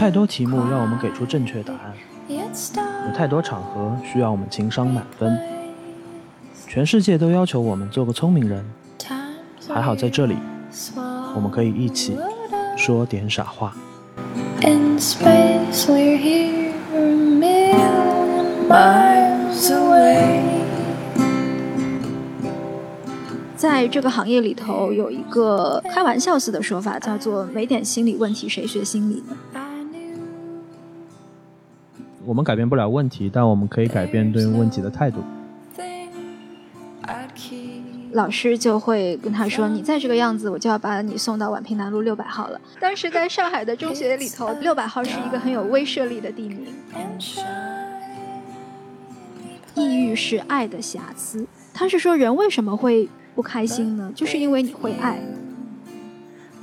太多题目让我们给出正确答案，有太多场合需要我们情商满分。全世界都要求我们做个聪明人，还好在这里，我们可以一起说点傻话。In space, we're here a million miles away. 在这个行业里头，有一个开玩笑似的说法，叫做“没点心理问题，谁学心理呢我们改变不了问题，但我们可以改变对问题的态度。老师就会跟他说：“你再这个样子，我就要把你送到宛平南路六百号了。”当时在上海的中学里头，六百号是一个很有威慑力的地名。抑郁是爱的瑕疵。他是说，人为什么会不开心呢？就是因为你会爱。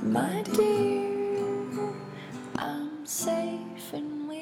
My dear, I'm safe we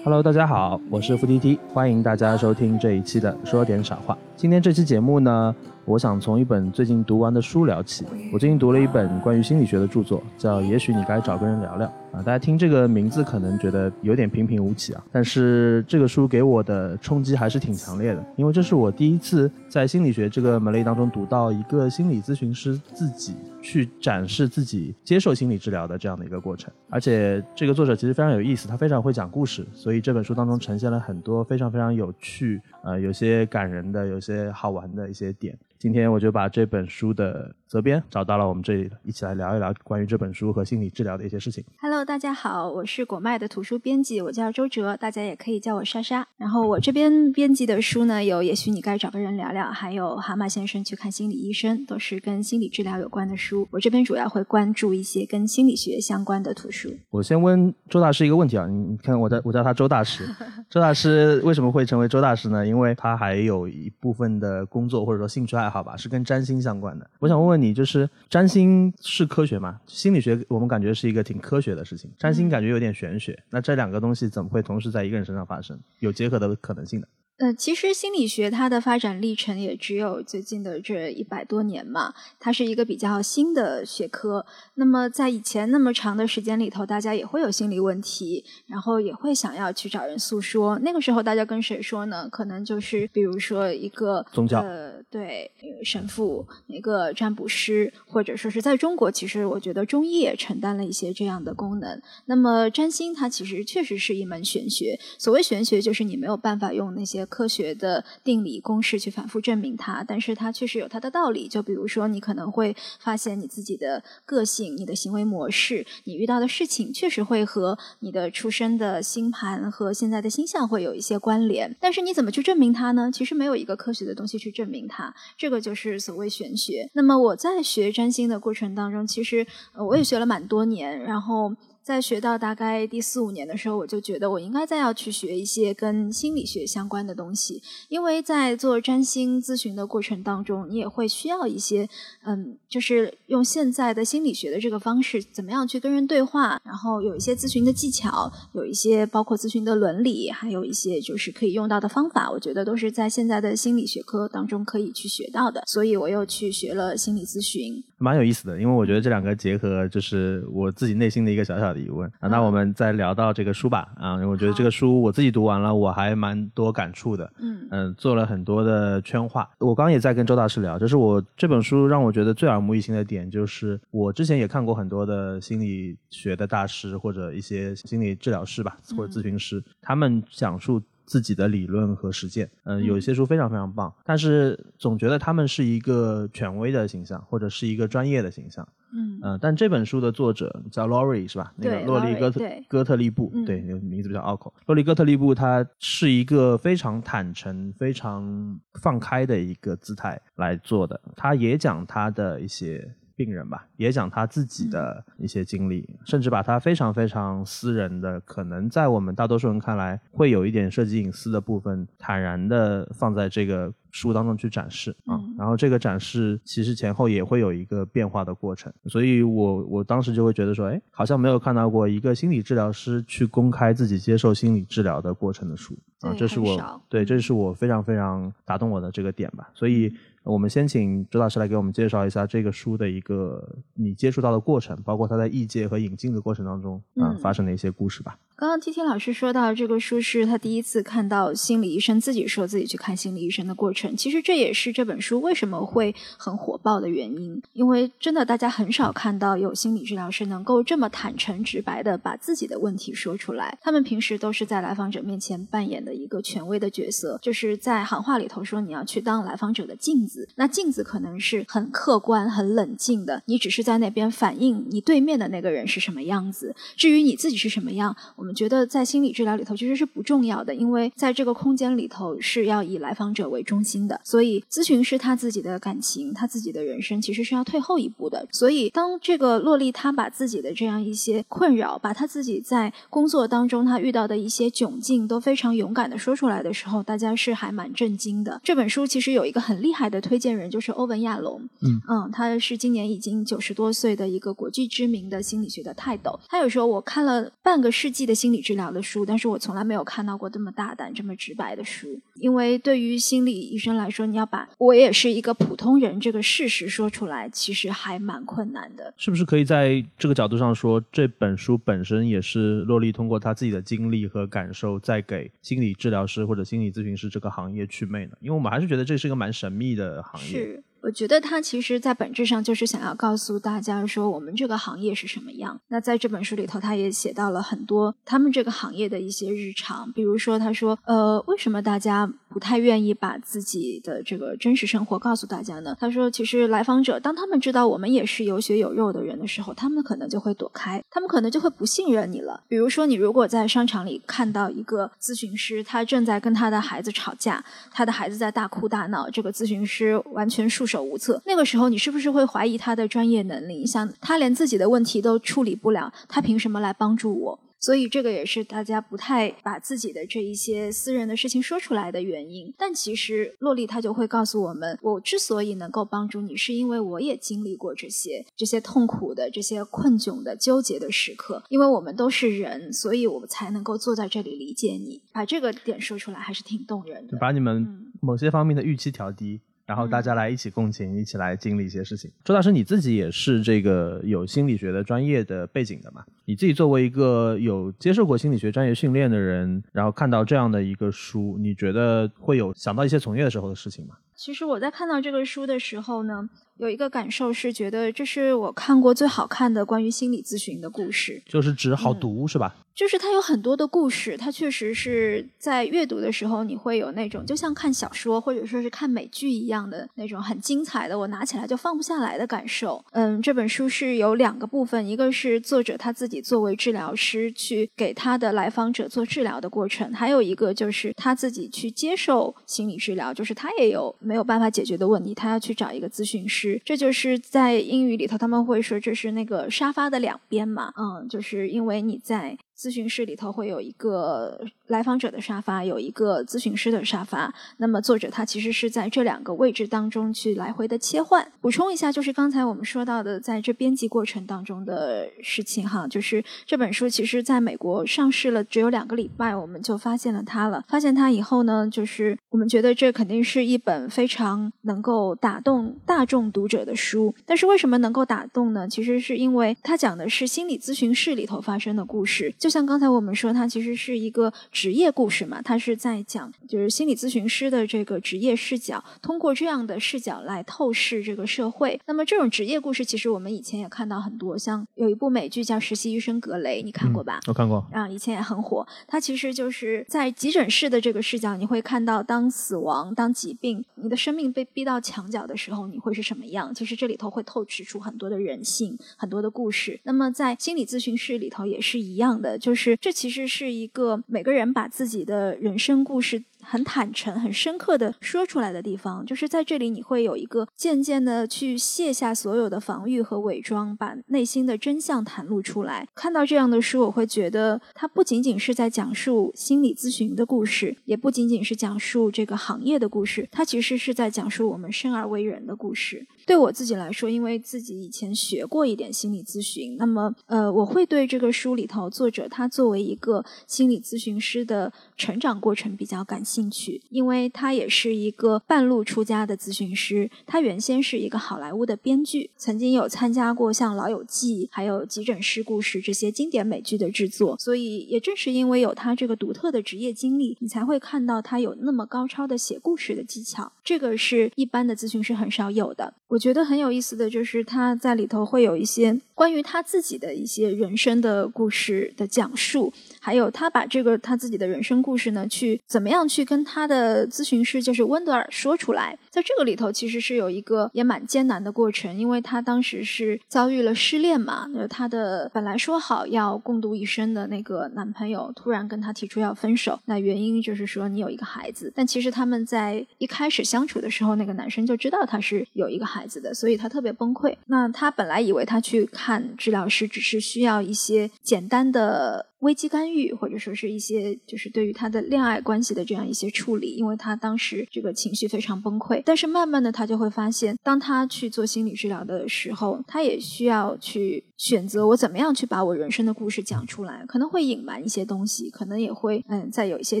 Hello，大家好，我是付 T T，欢迎大家收听这一期的说点傻话。今天这期节目呢，我想从一本最近读完的书聊起。我最近读了一本关于心理学的著作，叫《也许你该找个人聊聊》啊。大家听这个名字可能觉得有点平平无奇啊，但是这个书给我的冲击还是挺强烈的，因为这是我第一次在心理学这个门类当中读到一个心理咨询师自己去展示自己接受心理治疗的这样的一个过程。而且这个作者其实非常有意思，他非常会讲故事，所以这本书当中呈现了很多非常非常有趣，呃，有些感人的，有些好玩的一些点。今天我就把这本书的责编找到了我们这里，一起来聊一聊关于这本书和心理治疗的一些事情。Hello，大家好，我是果麦的图书编辑，我叫周哲，大家也可以叫我莎莎。然后我这边编辑的书呢，有也许你该找个人聊聊，还有蛤蟆先生去看心理医生，都是跟心理治疗有关的书。我这边主要会关注一些跟心理学相关的图书。我先问周大师一个问题啊，你你看我叫我叫他周大师，周大师为什么会成为周大师呢？因为他还有一部分的工作或者说兴趣爱好吧，是跟占星相关的。我想问问你，就是占星是科学吗？心理学我们感觉是一个挺科学的事情，占星感觉有点玄学。那这两个东西怎么会同时在一个人身上发生？有结合的可能性的？呃，其实心理学它的发展历程也只有最近的这一百多年嘛，它是一个比较新的学科。那么在以前那么长的时间里头，大家也会有心理问题，然后也会想要去找人诉说。那个时候大家跟谁说呢？可能就是比如说一个宗教呃，对，神父，一个占卜师，或者说是在中国，其实我觉得中医也承担了一些这样的功能。那么占星它其实确实是一门玄学，所谓玄学就是你没有办法用那些科学的定理公式去反复证明它，但是它确实有它的道理。就比如说，你可能会发现你自己的个性、你的行为模式、你遇到的事情，确实会和你的出生的星盘和现在的星象会有一些关联。但是你怎么去证明它呢？其实没有一个科学的东西去证明它，这个就是所谓玄学。那么我在学占星的过程当中，其实我也学了蛮多年，然后。在学到大概第四五年的时候，我就觉得我应该再要去学一些跟心理学相关的东西，因为在做占星咨询的过程当中，你也会需要一些，嗯，就是用现在的心理学的这个方式，怎么样去跟人对话，然后有一些咨询的技巧，有一些包括咨询的伦理，还有一些就是可以用到的方法，我觉得都是在现在的心理学科当中可以去学到的，所以我又去学了心理咨询。蛮有意思的，因为我觉得这两个结合，就是我自己内心的一个小小的疑问啊。那我们再聊到这个书吧啊，我觉得这个书我自己读完了，我还蛮多感触的。嗯嗯，做了很多的圈化。我刚刚也在跟周大师聊，就是我这本书让我觉得最耳目一新的点，就是我之前也看过很多的心理学的大师或者一些心理治疗师吧，或者咨询师，他们讲述。自己的理论和实践，嗯、有一些书非常非常棒，但是总觉得他们是一个权威的形象，或者是一个专业的形象，嗯嗯、但这本书的作者叫 Laurie 是吧？那个对洛丽 Laurie，哥特对哥特利布，嗯对，那个名字比较拗口。洛丽哥特利布他是一个非常坦诚、非常放开的一个姿态来做的，他也讲他的一些。病人吧，也讲他自己的一些经历，甚至把他非常非常私人的，可能在我们大多数人看来会有一点涉及隐私的部分，坦然的放在这个书当中去展示啊。嗯然后这个展示其实前后也会有一个变化的过程，所以我我当时就会觉得说，哎，好像没有看到过一个心理治疗师去公开自己接受心理治疗的过程的书啊，这是我对，这嗯是我非常非常打动我的这个点吧。所以，我们先请周老师来给我们介绍一下这个书的一个你接触到的过程，包括它在译介和引进的过程当中啊、嗯发生的一些故事吧。刚刚 T T 老师说到这个书是他第一次看到心理医生自己说自己去看心理医生的过程，其实这也是这本书为什么会很火爆的原因。因为真的大家很少看到有心理治疗师能够这么坦诚直白的把自己的问题说出来。他们平时都是在来访者面前扮演的一个权威的角色，就是在行话里头说你要去当来访者的镜子，那镜子可能是很客观、很冷静的，你只是在那边反映你对面的那个人是什么样子。至于你自己是什么样，我们觉得在心理治疗里头其实是不重要的，因为在这个空间里头是要以来访者为中心的，所以咨询师他自己的感情、他自己的人生其实是要退后一步的。所以当这个洛丽她把自己的这样一些困扰，把她自己在工作当中她遇到的一些窘境都非常勇敢的说出来的时候，大家是还蛮震惊的。这本书其实有一个很厉害的推荐人，就是欧文亚龙。嗯，他是今年已经九十多岁的一个国际知名的心理学的泰斗。他有时候我看了半个世纪的心理治疗的书，但是我从来没有看到过这么大胆、这么直白的书。因为对于心理医生来说，你要把我也是一个普通人这个事实说出来，其实还蛮困难的。是不是可以在这个角度上说，这本书本身也是洛丽通过她自己的经历和感受，在给心理治疗师或者心理咨询师这个行业祛魅呢？因为我们还是觉得这是一个蛮神秘的行业。是，我觉得他其实在本质上就是想要告诉大家说，我们这个行业是什么样。那在这本书里头，他也写到了很多他们这个行业的一些日常，比如说他说，呃，为什么大家不太愿意把自己的这个真实生活告诉大家呢？他说，其实来访者当他们知道我们也是有血有肉的人的时候，他们可能就会躲开，他们可能就会不信任你了。比如说，你如果在商场里看到一个咨询师，他正在跟他的孩子吵架，他的孩子在大哭大闹，这个咨询师完全束手无策。那个时候，你是不是会怀疑他的专业能力？想他连自己的问题都处理不了，他凭什么来帮助我？所以这个也是大家不太把自己的这一些私人的事情说出来的原因。但其实洛丽她就会告诉我们，我之所以能够帮助你，是因为我也经历过这些这些痛苦的、这些困窘的、纠结的时刻。因为我们都是人，所以我们才能够坐在这里理解你。把这个点说出来，还是挺动人的。把你们嗯某些方面的预期调低，然后大家来一起共情，一起来经历一些事情。周大师，你自己也是这个有心理学的专业的背景的嘛？你自己作为一个有接受过心理学专业训练的人，然后看到这样的一个书，你觉得会有想到一些从业的时候的事情吗？其实我在看到这个书的时候呢，有一个感受是觉得这是我看过最好看的关于心理咨询的故事。就是指好读、是吧？就是它有很多的故事，它确实是在阅读的时候，你会有那种就像看小说或者说是看美剧一样的那种很精彩的，我拿起来就放不下来的感受。嗯，这本书是有两个部分，一个是作者他自己作为治疗师去给他的来访者做治疗的过程，还有一个就是他自己去接受心理治疗，就是他也有没有办法解决的问题，他要去找一个咨询师。这就是在英语里头他们会说这是那个沙发的两边嘛，嗯，就是因为你在。咨询室里头会有一个来访者的沙发，有一个咨询师的沙发。那么作者他其实是在这两个位置当中去来回的切换。补充一下，就是刚才我们说到的，在这编辑过程当中的事情哈，就是这本书其实在美国上市了只有两个礼拜，我们就发现了它了。发现它以后呢，就是我们觉得这肯定是一本非常能够打动大众读者的书。但是为什么能够打动呢？其实是因为它讲的是心理咨询室里头发生的故事，就像刚才我们说，它其实是一个职业故事嘛，它是在讲就是心理咨询师的这个职业视角，通过这样的视角来透视这个社会。那么这种职业故事，其实我们以前也看到很多，像有一部美剧叫《实习医生格雷》，你看过吧？我看过。啊，以前也很火。它其实就是在急诊室的这个视角，你会看到当死亡、当疾病、你的生命被逼到墙角的时候，你会是什么样？其实这里头会透视出很多的人性、很多的故事。那么在心理咨询室里头也是一样的，就是这其实是一个每个人把自己的人生故事很坦诚、很深刻的说出来的地方。就是在这里，你会有一个渐渐的去卸下所有的防御和伪装，把内心的真相袒露出来。看到这样的书，我会觉得它不仅仅是在讲述心理咨询的故事，也不仅仅是讲述这个行业的故事，它其实是在讲述我们生而为人的故事。对我自己来说，因为自己以前学过一点心理咨询，那么呃，我会对这个书里头作者他作为一个心理咨询师的成长过程比较感兴趣，因为他也是一个半路出家的咨询师。他原先是一个好莱坞的编剧，曾经有参加过像《老友记》还有《急诊室故事》这些经典美剧的制作，所以也正是因为有他这个独特的职业经历，你才会看到他有那么高超的写故事的技巧。这个是一般的咨询师很少有的。我觉得很有意思的就是他在里头会有一些关于他自己的一些人生的故事的讲述，还有他把这个他自己的人生故事呢，去怎么样去跟他的咨询师就是温德尔说出来。在这个里头其实是有一个也蛮艰难的过程，因为他当时是遭遇了失恋嘛，那他的本来说好要共度一生的那个男朋友突然跟他提出要分手，那原因就是说你有一个孩子，但其实他们在一开始相处的时候，那个男生就知道他是有一个孩子所以他特别崩溃。那他本来以为他去看治疗师只是需要一些简单的。危机干预，或者说是一些就是对于他的恋爱关系的这样一些处理，因为他当时这个情绪非常崩溃。但是慢慢的，他就会发现，当他去做心理治疗的时候，他也需要去选择我怎么样去把我人生的故事讲出来，可能会隐瞒一些东西，可能也会嗯，在有一些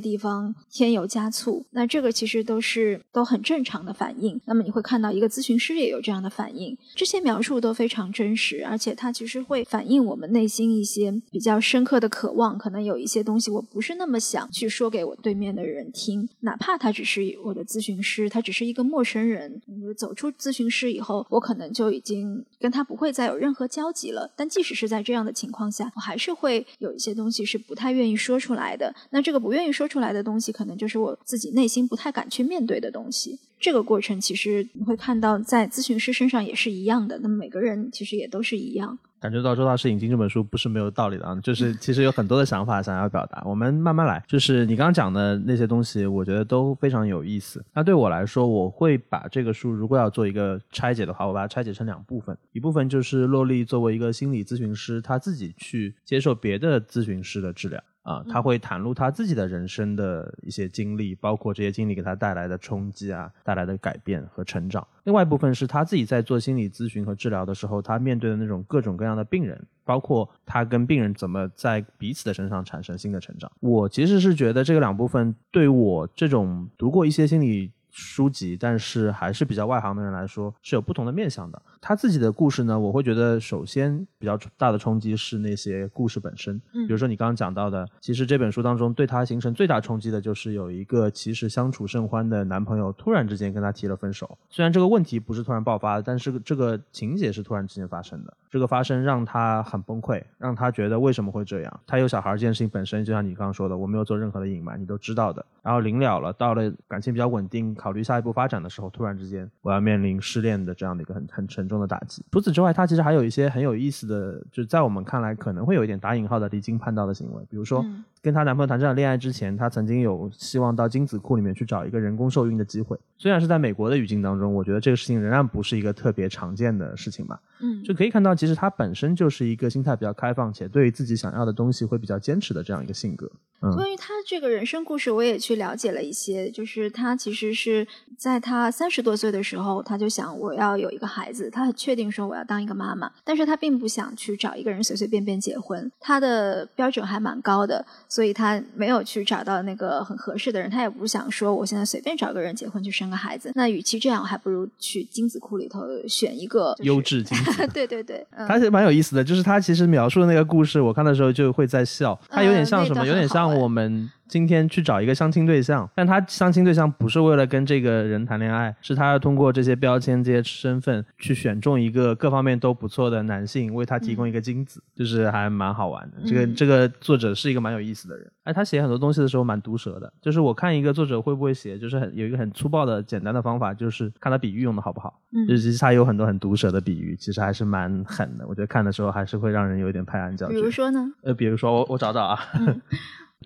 地方添油加醋。那这个其实都是都很正常的反应。那么你会看到一个咨询师也有这样的反应，这些描述都非常真实，而且它其实会反映我们内心一些比较深刻的渴。望可能有一些东西，我不是那么想去说给我对面的人听，哪怕他只是我的咨询师，他只是一个陌生人。走出咨询室以后，我可能就已经跟他不会再有任何交集了。但即使是在这样的情况下，我还是会有一些东西是不太愿意说出来的。那这个不愿意说出来的东西，可能就是我自己内心不太敢去面对的东西。这个过程其实你会看到，在咨询师身上也是一样的。那么每个人其实也都是一样。感觉到周大师引进这本书不是没有道理的啊，就是 其实有很多的想法想要表达，我们慢慢来。就是你刚刚讲的那些东西，我觉得都非常有意思。那对我来说，我会把这个书如果要做一个拆解的话，我把它拆解成两部分，一部分就是洛丽作为一个心理咨询师，他自己去接受别的咨询师的治疗。啊，他会袒露他自己的人生的一些经历，包括这些经历给他带来的冲击啊，带来的改变和成长。另外一部分是他自己在做心理咨询和治疗的时候，他面对的那种各种各样的病人，包括他跟病人怎么在彼此的身上产生新的成长。我其实是觉得这个两部分对我这种读过一些心理。书籍，但是还是比较外行的人来说是有不同的面向的。他自己的故事呢，我会觉得首先比较大的冲击是那些故事本身。嗯，比如说你刚刚讲到的，其实这本书当中对他形成最大冲击的就是有一个其实相处甚欢的男朋友突然之间跟他提了分手。虽然这个问题不是突然爆发的，但是这个情节是突然之间发生的。这个发生让他很崩溃，让他觉得为什么会这样？他有小孩这件事情本身就像你刚刚说的，我没有做任何的隐瞒，你都知道的。然后临了了，到了感情比较稳定。考虑下一步发展的时候，突然之间我要面临失恋的这样的一个很很沉重的打击。除此之外，他其实还有一些很有意思的，就在我们看来可能会有一点打引号的离经叛道的行为，比如说。跟她男朋友谈这场恋爱之前，她曾经有希望到精子库里面去找一个人工受孕的机会。虽然是在美国的语境当中，我觉得这个事情仍然不是一个特别常见的事情吧。嗯，就可以看到，其实她本身就是一个心态比较开放且对于自己想要的东西会比较坚持的这样一个性格。嗯关于她这个人生故事，我也去了解了一些。就是她其实是在她三十多岁的时候，她就想我要有一个孩子，她很确定说我要当一个妈妈，但是她并不想去找一个人随随便便结婚，她的标准还蛮高的。所以他没有去找到那个很合适的人，他也不想说我现在随便找个人结婚去生个孩子。那与其这样，我还不如去精子库里头选一个优质精子。对对对，他是蛮有意思的，就是他其实描述的那个故事，我看的时候就会在笑。他有点像什么？有点像哎我们今天去找一个相亲对象，但他相亲对象不是为了跟这个人谈恋爱，是他要通过这些标签、这些身份去选中一个各方面都不错的男性，为他提供一个精子，就是还蛮好玩的。这个嗯这个作者是一个蛮有意思的人，哎，他写很多东西的时候蛮毒舌的，就是我看一个作者会不会写，就是很有一个很粗暴的简单的方法，就是看他比喻用的好不好。嗯就是其实他有很多很毒舌的比喻，其实还是蛮狠的。我觉得看的时候还是会让人有一点拍案叫绝。比如说呢？呃，比如说我我找找啊，嗯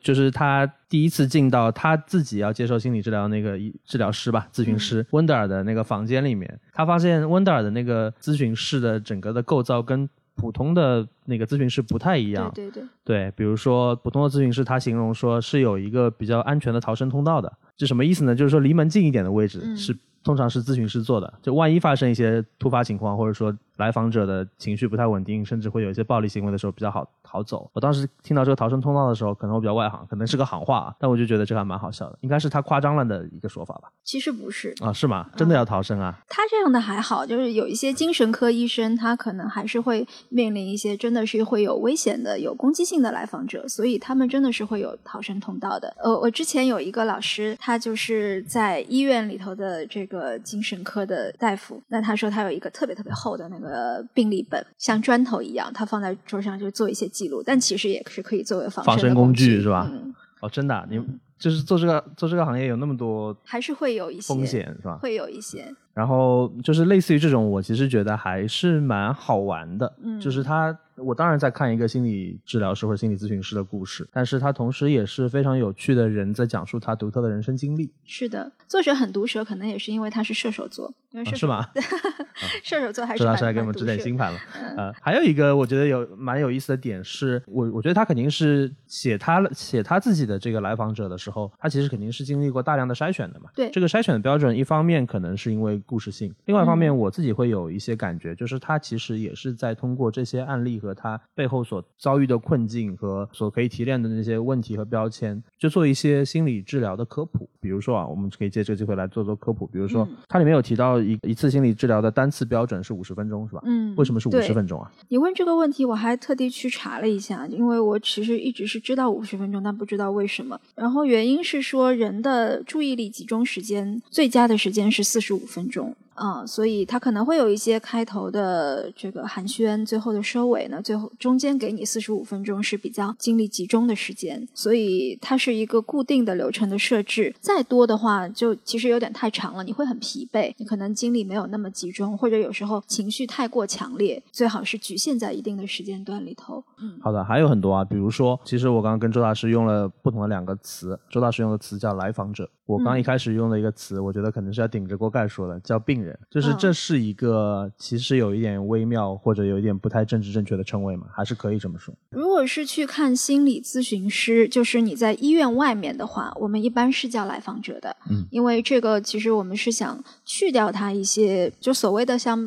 就是他第一次进到他自己要接受心理治疗那个医治疗师吧，咨询师、温德尔的那个房间里面，他发现温德尔的那个咨询室的整个的构造跟普通的那个咨询室不太一样。对对对，对，比如说普通的咨询师，他形容说是有一个比较安全的逃生通道的，这什么意思呢？就是说离门近一点的位置嗯。是、通常是咨询师做的，就万一发生一些突发情况，或者说来访者的情绪不太稳定，甚至会有一些暴力行为的时候，比较好好走。我当时听到这个逃生通道的时候，可能我比较外行，可能是个行话啊，但我就觉得这个还蛮好笑的，应该是他夸张了的一个说法吧？其实不是，啊，是吗？真的要逃生啊？他这样的还好，就是有一些精神科医生，他可能还是会面临一些真的是会有危险的、有攻击性的来访者，所以他们真的是会有逃生通道的。呃，我之前有一个老师，他就是在医院里头的这个精神科的大夫，那他说他有一个特别特别厚的那个病历本，像砖头一样，他放在桌上就做一些记录，但其实也是可以作为防身防身工具具是吧嗯，哦，真的啊、你就是做这个做这个行业有那么多还是会有一些风险是吧？会有一些。然后就是类似于这种，我其实觉得还是蛮好玩的。嗯就是他，我当然在看一个心理治疗师或者心理咨询师的故事，但是他同时也是非常有趣的人在讲述他独特的人生经历，是的，作者很毒舌，可能也是因为他是射手座，因为射手、啊是吗？射手座还是周老蛮师来给我们指点星盘了。嗯呃，还有一个我觉得有蛮有意思的点是，我我觉得他肯定是写他写他自己的这个来访者的时候，他其实肯定是经历过大量的筛选的嘛。对这个筛选的标准，一方面可能是因为故事性，另外一方嗯面我自己会有一些感觉，就是他其实也是在通过这些案例和他背后所遭遇的困境和所可以提炼的那些问题和标签，就做一些心理治疗的科普。比如说啊，我们可以借这个机会来做做科普。比如说嗯，它里面有提到一一次心理治疗的单次标准是五十分钟，是吧？嗯，为什么是五对十分钟啊？你问这个问题，我还特地去查了一下，因为我其实一直是知道五十分钟，但不知道为什么。然后原因是说，人的注意力集中时间最佳的时间是四十五分钟。重。啊、所以它可能会有一些开头的这个寒暄，最后的收尾呢，最后中间给你四十五分钟是比较精力集中的时间，所以它是一个固定的流程的设置。再多的话，就其实有点太长了，你会很疲惫，你可能精力没有那么集中，或者有时候情绪太过强烈，最好是局限在一定的时间段里头。嗯，好的，还有很多啊，比如说，其实我刚刚跟周大师用了不同的两个词，周大师用的词叫来访者，我刚嗯一开始用的一个词，我觉得可能是要顶着锅盖说的，叫病人，就是嗯。这是一个其实有一点微妙或者有一点不太政治正确的称谓嘛，还是可以这么说。如果是去看心理咨询师，就是你在医院外面的话，我们一般是叫来访者的，嗯，因为这个其实我们是想去掉他一些就所谓的像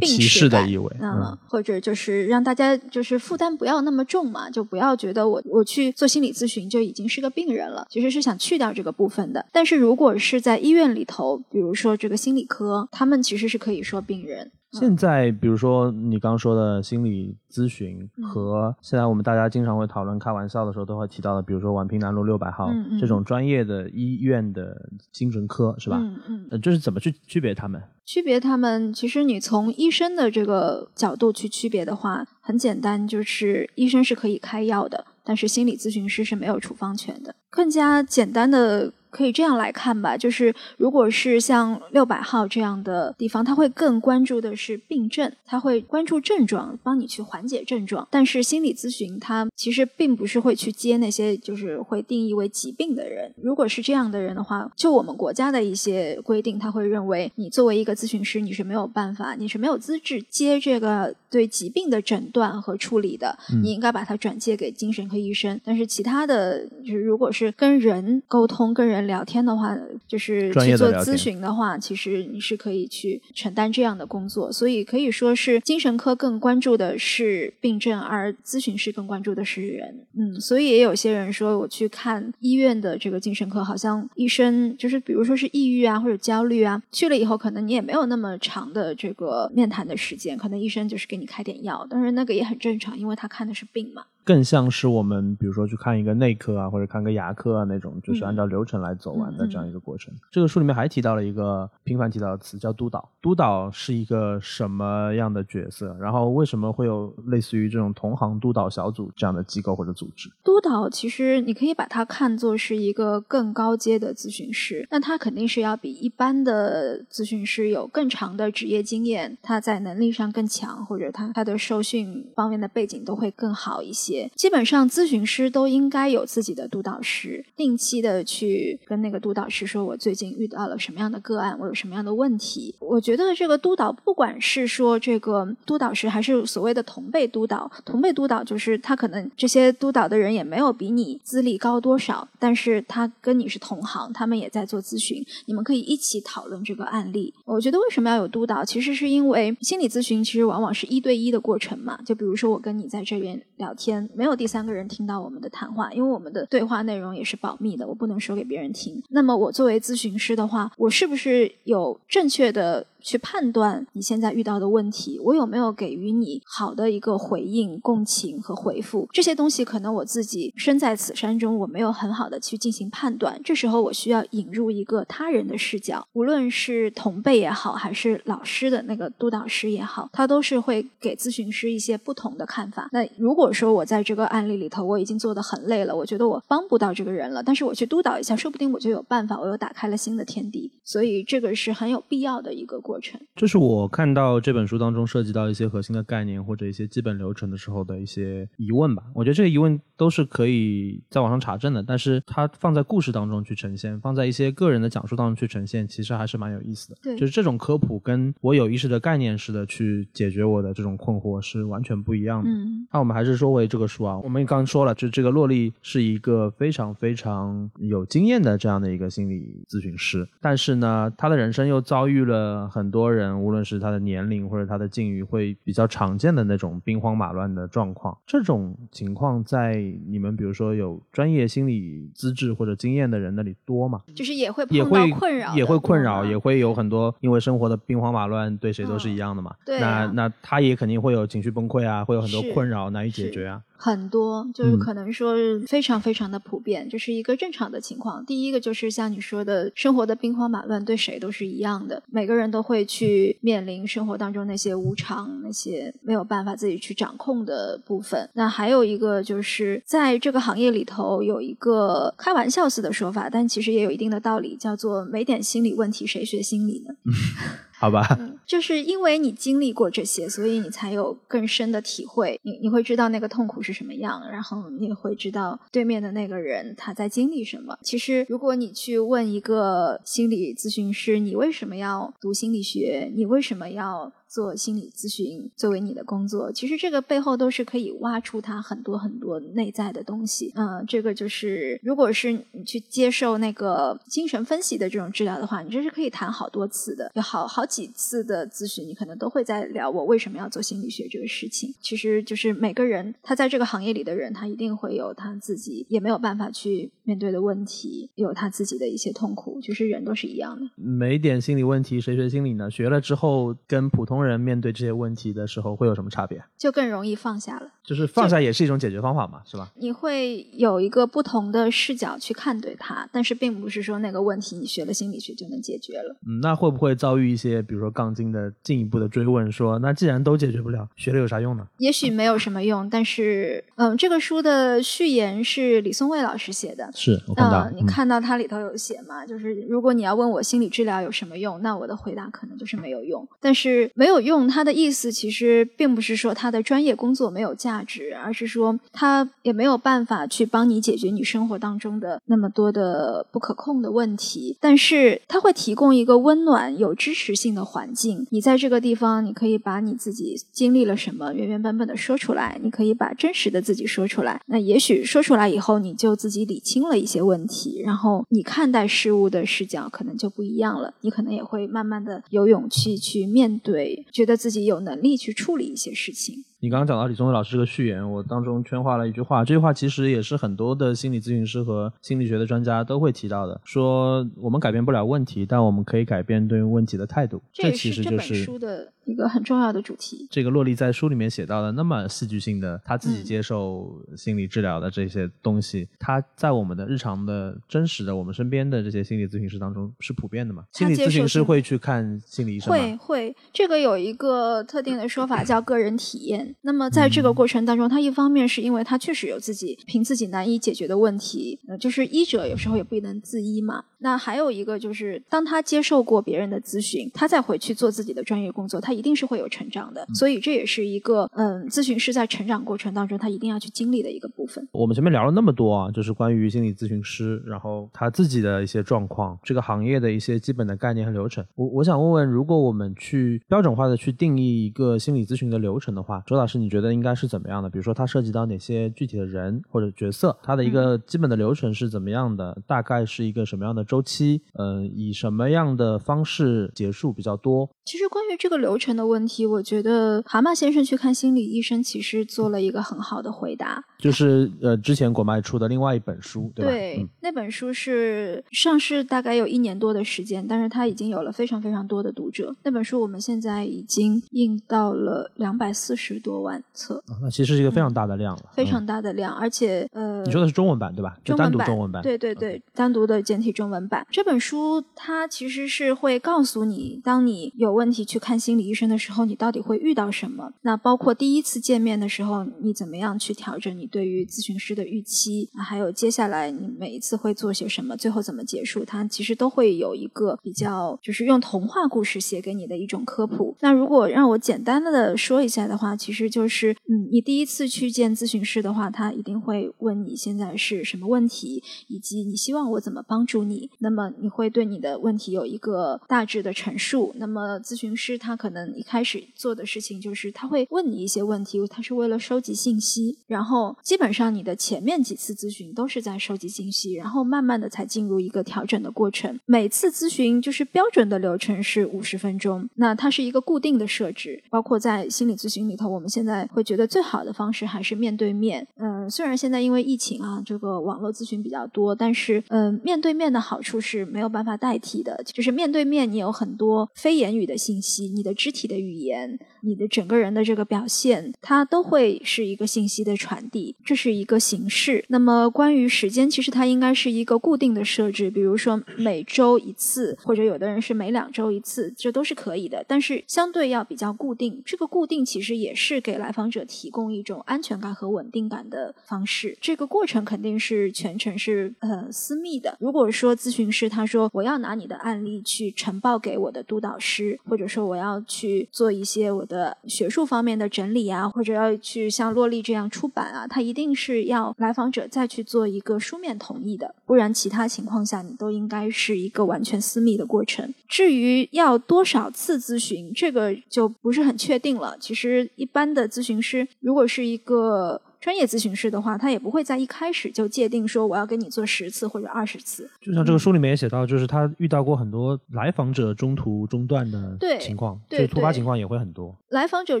病歧视的意味，嗯嗯，，或者就是让大家就是负担不要那么重嘛，就不要觉得我我去做心理咨询就已经是个病人了，其实是想去掉这个部分的。但是如果是在医院里头，比如说这个心理科，他们其实是可以说病人。现在比如说你刚说的心理咨询嗯和现在我们大家经常会讨论开玩笑的时候都会提到的，比如说宛平南路六百号嗯嗯这种专业的医院的精神科是吧？嗯嗯。呃，就是怎么去区别他们？区别他们，其实你从医生的这个角度去区别的话，很简单，就是医生是可以开药的，但是心理咨询师是没有处方权的。更加简单的可以这样来看吧，就是如果是像六百号这样的地方，他会更关注的是病症，他会关注症状，帮你去缓解症状。但是心理咨询它其实并不是会去接那些就是会定义为疾病的人。如果是这样的人的话，就我们国家的一些规定，他会认为你作为一个咨询师，你是没有办法，你是没有资质接这个对疾病的诊断和处理的，嗯你应该把它转介给精神科医生。但是其他的，就是如果是跟人沟通、跟人聊天的话，就是去做咨询的话，其实你是可以去承担这样的工作。所以可以说是精神科更关注的是病症，而咨询师更关注的是人。嗯，所以也有些人说，我去看医院的这个精神科，好像医生就是比如说是抑郁啊或者焦虑啊，去了以后可能你也没有那么长的这个面谈的时间，可能医生就是给你开点药，当然那个也很正常，因为他看的是病嘛。更像是我们比如说去看一个内科啊，或者看个牙科啊那种，就是按照流程来走完的这样一个过程。这个书里面还提到了一个频繁提到的词，叫督导。督导是一个什么样的角色？然后为什么会有类似于这种同行督导小组这样的机构或者组织？督导其实你可以把它看作是一个更高阶的咨询师，那他肯定是要比一般的咨询师有更长的职业经验，他在能力上更强，或者他他的受训方面的背景都会更好一些。基本上咨询师都应该有自己的督导师，定期的去跟那个督导师说，我最近遇到了什么样的个案，我有什么样的问题。我觉得这个督导，不管是说这个督导师，还是所谓的同辈督导，同辈督导就是他可能这些督导的人也没有比你资历高多少，但是他跟你是同行，他们也在做咨询，你们可以一起讨论这个案例。我觉得为什么要有督导，其实是因为心理咨询其实往往是一对一的过程嘛。就比如说我跟你在这边聊天，没有第三个人听到我们的谈话，因为我们的对话内容也是保密的，我不能说给别人听。那么我作为咨询师的话，我是不是有正确的？去判断你现在遇到的问题，我有没有给予你好的一个回应、共情和回复？这些东西可能我自己身在此山中，我没有很好的去进行判断。这时候我需要引入一个他人的视角，无论是同辈也好，还是老师的那个督导师也好，他都是会给咨询师一些不同的看法。那如果说我在这个案例里头我已经做得很累了，我觉得我帮不到这个人了，但是我去督导一下，说不定我就有办法，我又打开了新的天地。所以这个是很有必要的一个过程。这是我看到这本书当中涉及到一些核心的概念或者一些基本流程的时候的一些疑问吧。我觉得这个疑问都是可以在网上查证的，但是它放在故事当中去呈现，放在一些个人的讲述当中去呈现，其实还是蛮有意思的。对，就是这种科普跟我有意识的概念式的去解决我的这种困惑是完全不一样的。嗯，那我们还是说回这个书啊，我们刚刚说了，就这个洛丽是一个非常非常有经验的这样的一个心理咨询师，但是呢，他的人生又遭遇了很多人。无论是他的年龄或者他的境遇，会比较常见的那种兵荒马乱的状况。这种情况在你们比如说有专业心理资质或者经验的人那里多吗？就是也会也会困扰，也会困扰，也会有很多因为生活的兵荒马乱，对谁都是一样的嘛。对啊那那他也肯定会有情绪崩溃啊，会有很多困扰难以解决啊。很多，就是嗯可能说非常非常的普遍，这是一个正常的情况。第一个就是像你说的，生活的兵荒马乱对谁都是一样的，每个人都会去面临生活当中那些无常、那些没有办法自己去掌控的部分。那还有一个就是在这个行业里头有一个开玩笑似的说法，但其实也有一定的道理，叫做没点心理问题谁学心理呢？好吧，就是因为你经历过这些，所以你才有更深的体会。你你会知道那个痛苦是什么样，然后你会知道对面的那个人他在经历什么。其实，如果你去问一个心理咨询师，你为什么要读心理学？你为什么要？做心理咨询作为你的工作，其实这个背后都是可以挖出他很多很多内在的东西。嗯、这个就是如果是你去接受那个精神分析的这种治疗的话，你这是可以谈好多次的，有好好几次的咨询，你可能都会在聊我为什么要做心理学这个事情。其实就是每个人他在这个行业里的人，他一定会有他自己也没有办法去面对的问题，有他自己的一些痛苦，就是人都是一样的。没点心理问题谁学心理呢？学了之后跟普通人面对这些问题的时候会有什么差别？就更容易放下了。就是放下也是一种解决方法嘛，是吧？你会有一个不同的视角去看对它，但是并不是说那个问题你学了心理学就能解决了。嗯，那会不会遭遇一些，比如说杠精的进一步的追问，说那既然都解决不了，学了有啥用呢？也许没有什么用，但是，嗯，这个书的序言是李松蔚老师写的。是我看到，嗯，你看到它里头有写嘛？就是如果你要问我心理治疗有什么用，那我的回答可能就是没有用。但是没有用，它的意思其实并不是说他的专业工作没有价值，而是说他也没有办法去帮你解决你生活当中的那么多的不可控的问题。但是他会提供一个温暖、有支持性的环境。你在这个地方，你可以把你自己经历了什么原原本本的说出来，你可以把真实的自己说出来。那也许说出来以后，你就自己理清了一些问题，然后你看待事物的视角可能就不一样了。你可能也会慢慢的有勇气去面对，觉得自己有能力去处理一些事情。你刚刚讲到李宗伟老师这个序言，我当中圈画了一句话，这句话其实也是很多的心理咨询师和心理学的专家都会提到的，说我们改变不了问题，但我们可以改变对问题的态度。这其实就是书的一个很重要的主题。这个洛丽在书里面写到的那么戏剧性的，她自己嗯接受心理治疗的这些东西，她在我们的日常的真实的我们身边的这些心理咨询师当中是普遍的嘛？心理咨询师会去看心理医生吗？会会，这个有一个特定的说法叫个人体验。那么在这个过程当中，他一方面是因为他确实有自己凭自己难以解决的问题，呃，就是医者有时候也不能自医嘛。那还有一个就是，当他接受过别人的咨询，他再回去做自己的专业工作，他一定是会有成长的。所以这也是一个嗯，咨询师在成长过程当中他一定要去经历的一个部分。我们前面聊了那么多啊，就是关于心理咨询师，然后他自己的一些状况，这个行业的一些基本的概念和流程。我我想问问，如果我们去标准化的去定义一个心理咨询的流程的话，周老师你觉得应该是怎么样的？比如说它涉及到哪些具体的人或者角色，它的一个基本的流程是怎么样的？大概是一个什么样的周期？嗯、以什么样的方式结束比较多？其实关于这个流程的问题，我觉得蛤蟆先生去看心理医生，其实做了一个很好的回答。就是呃，之前果麦出的另外一本书，对吧？嗯那本书是上市大概有一年多的时间，但是它已经有了非常非常多的读者。那本书我们现在已经印到了两百四十多万册，啊那其实是一个非常大的量了，非嗯常大的量，而且呃，你说的是中文版对吧？就单独中文版。对对对，单独的简体中文版。这本书它其实是会告诉你，当你有问题去看心理医生的时候，你到底会遇到什么。那包括第一次见面的时候，你怎么样去调整你对于咨询师的预期，还有接下来你每一次会做些什么，最后怎么结束，它其实都会有一个比较，就是用童话故事写给你的一种科普。那如果让我简单的说一下的话，其实就是，嗯，你第一次去见咨询师的话，他一定会问你现在是什么问题，以及你希望我怎么帮助你。那么你会对你的问题有一个大致的陈述。那么咨询师他可能一开始做的事情就是他会问你一些问题，他是为了收集信息，然后基本上你的前面几次咨询都是在收集信息，然后慢慢的才进入一个调整的过程。每次咨询就是标准的流程是五十分钟，那它是一个固定的设置，包括在心理咨询里头，我们现在会觉得最好的方式还是面对面。嗯、虽然现在因为疫情啊，这个网络咨询比较多，但是嗯、面对面的好好处是没有办法代替的，就是面对面你有很多非言语的信息，你的肢体的语言，你的整个人的这个表现，它都会是一个信息的传递，这是一个形式。那么关于时间，其实它应该是一个固定的设置，比如说每周一次，或者有的人是每两周一次，这都是可以的。但是相对要比较固定，这个固定其实也是给来访者提供一种安全感和稳定感的方式。这个过程肯定是全程是呃私密的。如果说咨询师他说我要拿你的案例去呈报给我的督导师，或者说我要去做一些我的学术方面的整理啊，或者要去像洛丽这样出版啊，他一定是要来访者再去做一个书面同意的，不然其他情况下你都应该是一个完全私密的过程。至于要多少次咨询，这个就不是很确定了。其实一般的咨询师，如果是一个专业咨询师的话，他也不会在一开始就界定说我要跟你做十次或者二十次。就像这个书里面也写到，就是他遇到过很多来访者中途中断的对情况，对所以突发情况也会很多。来访者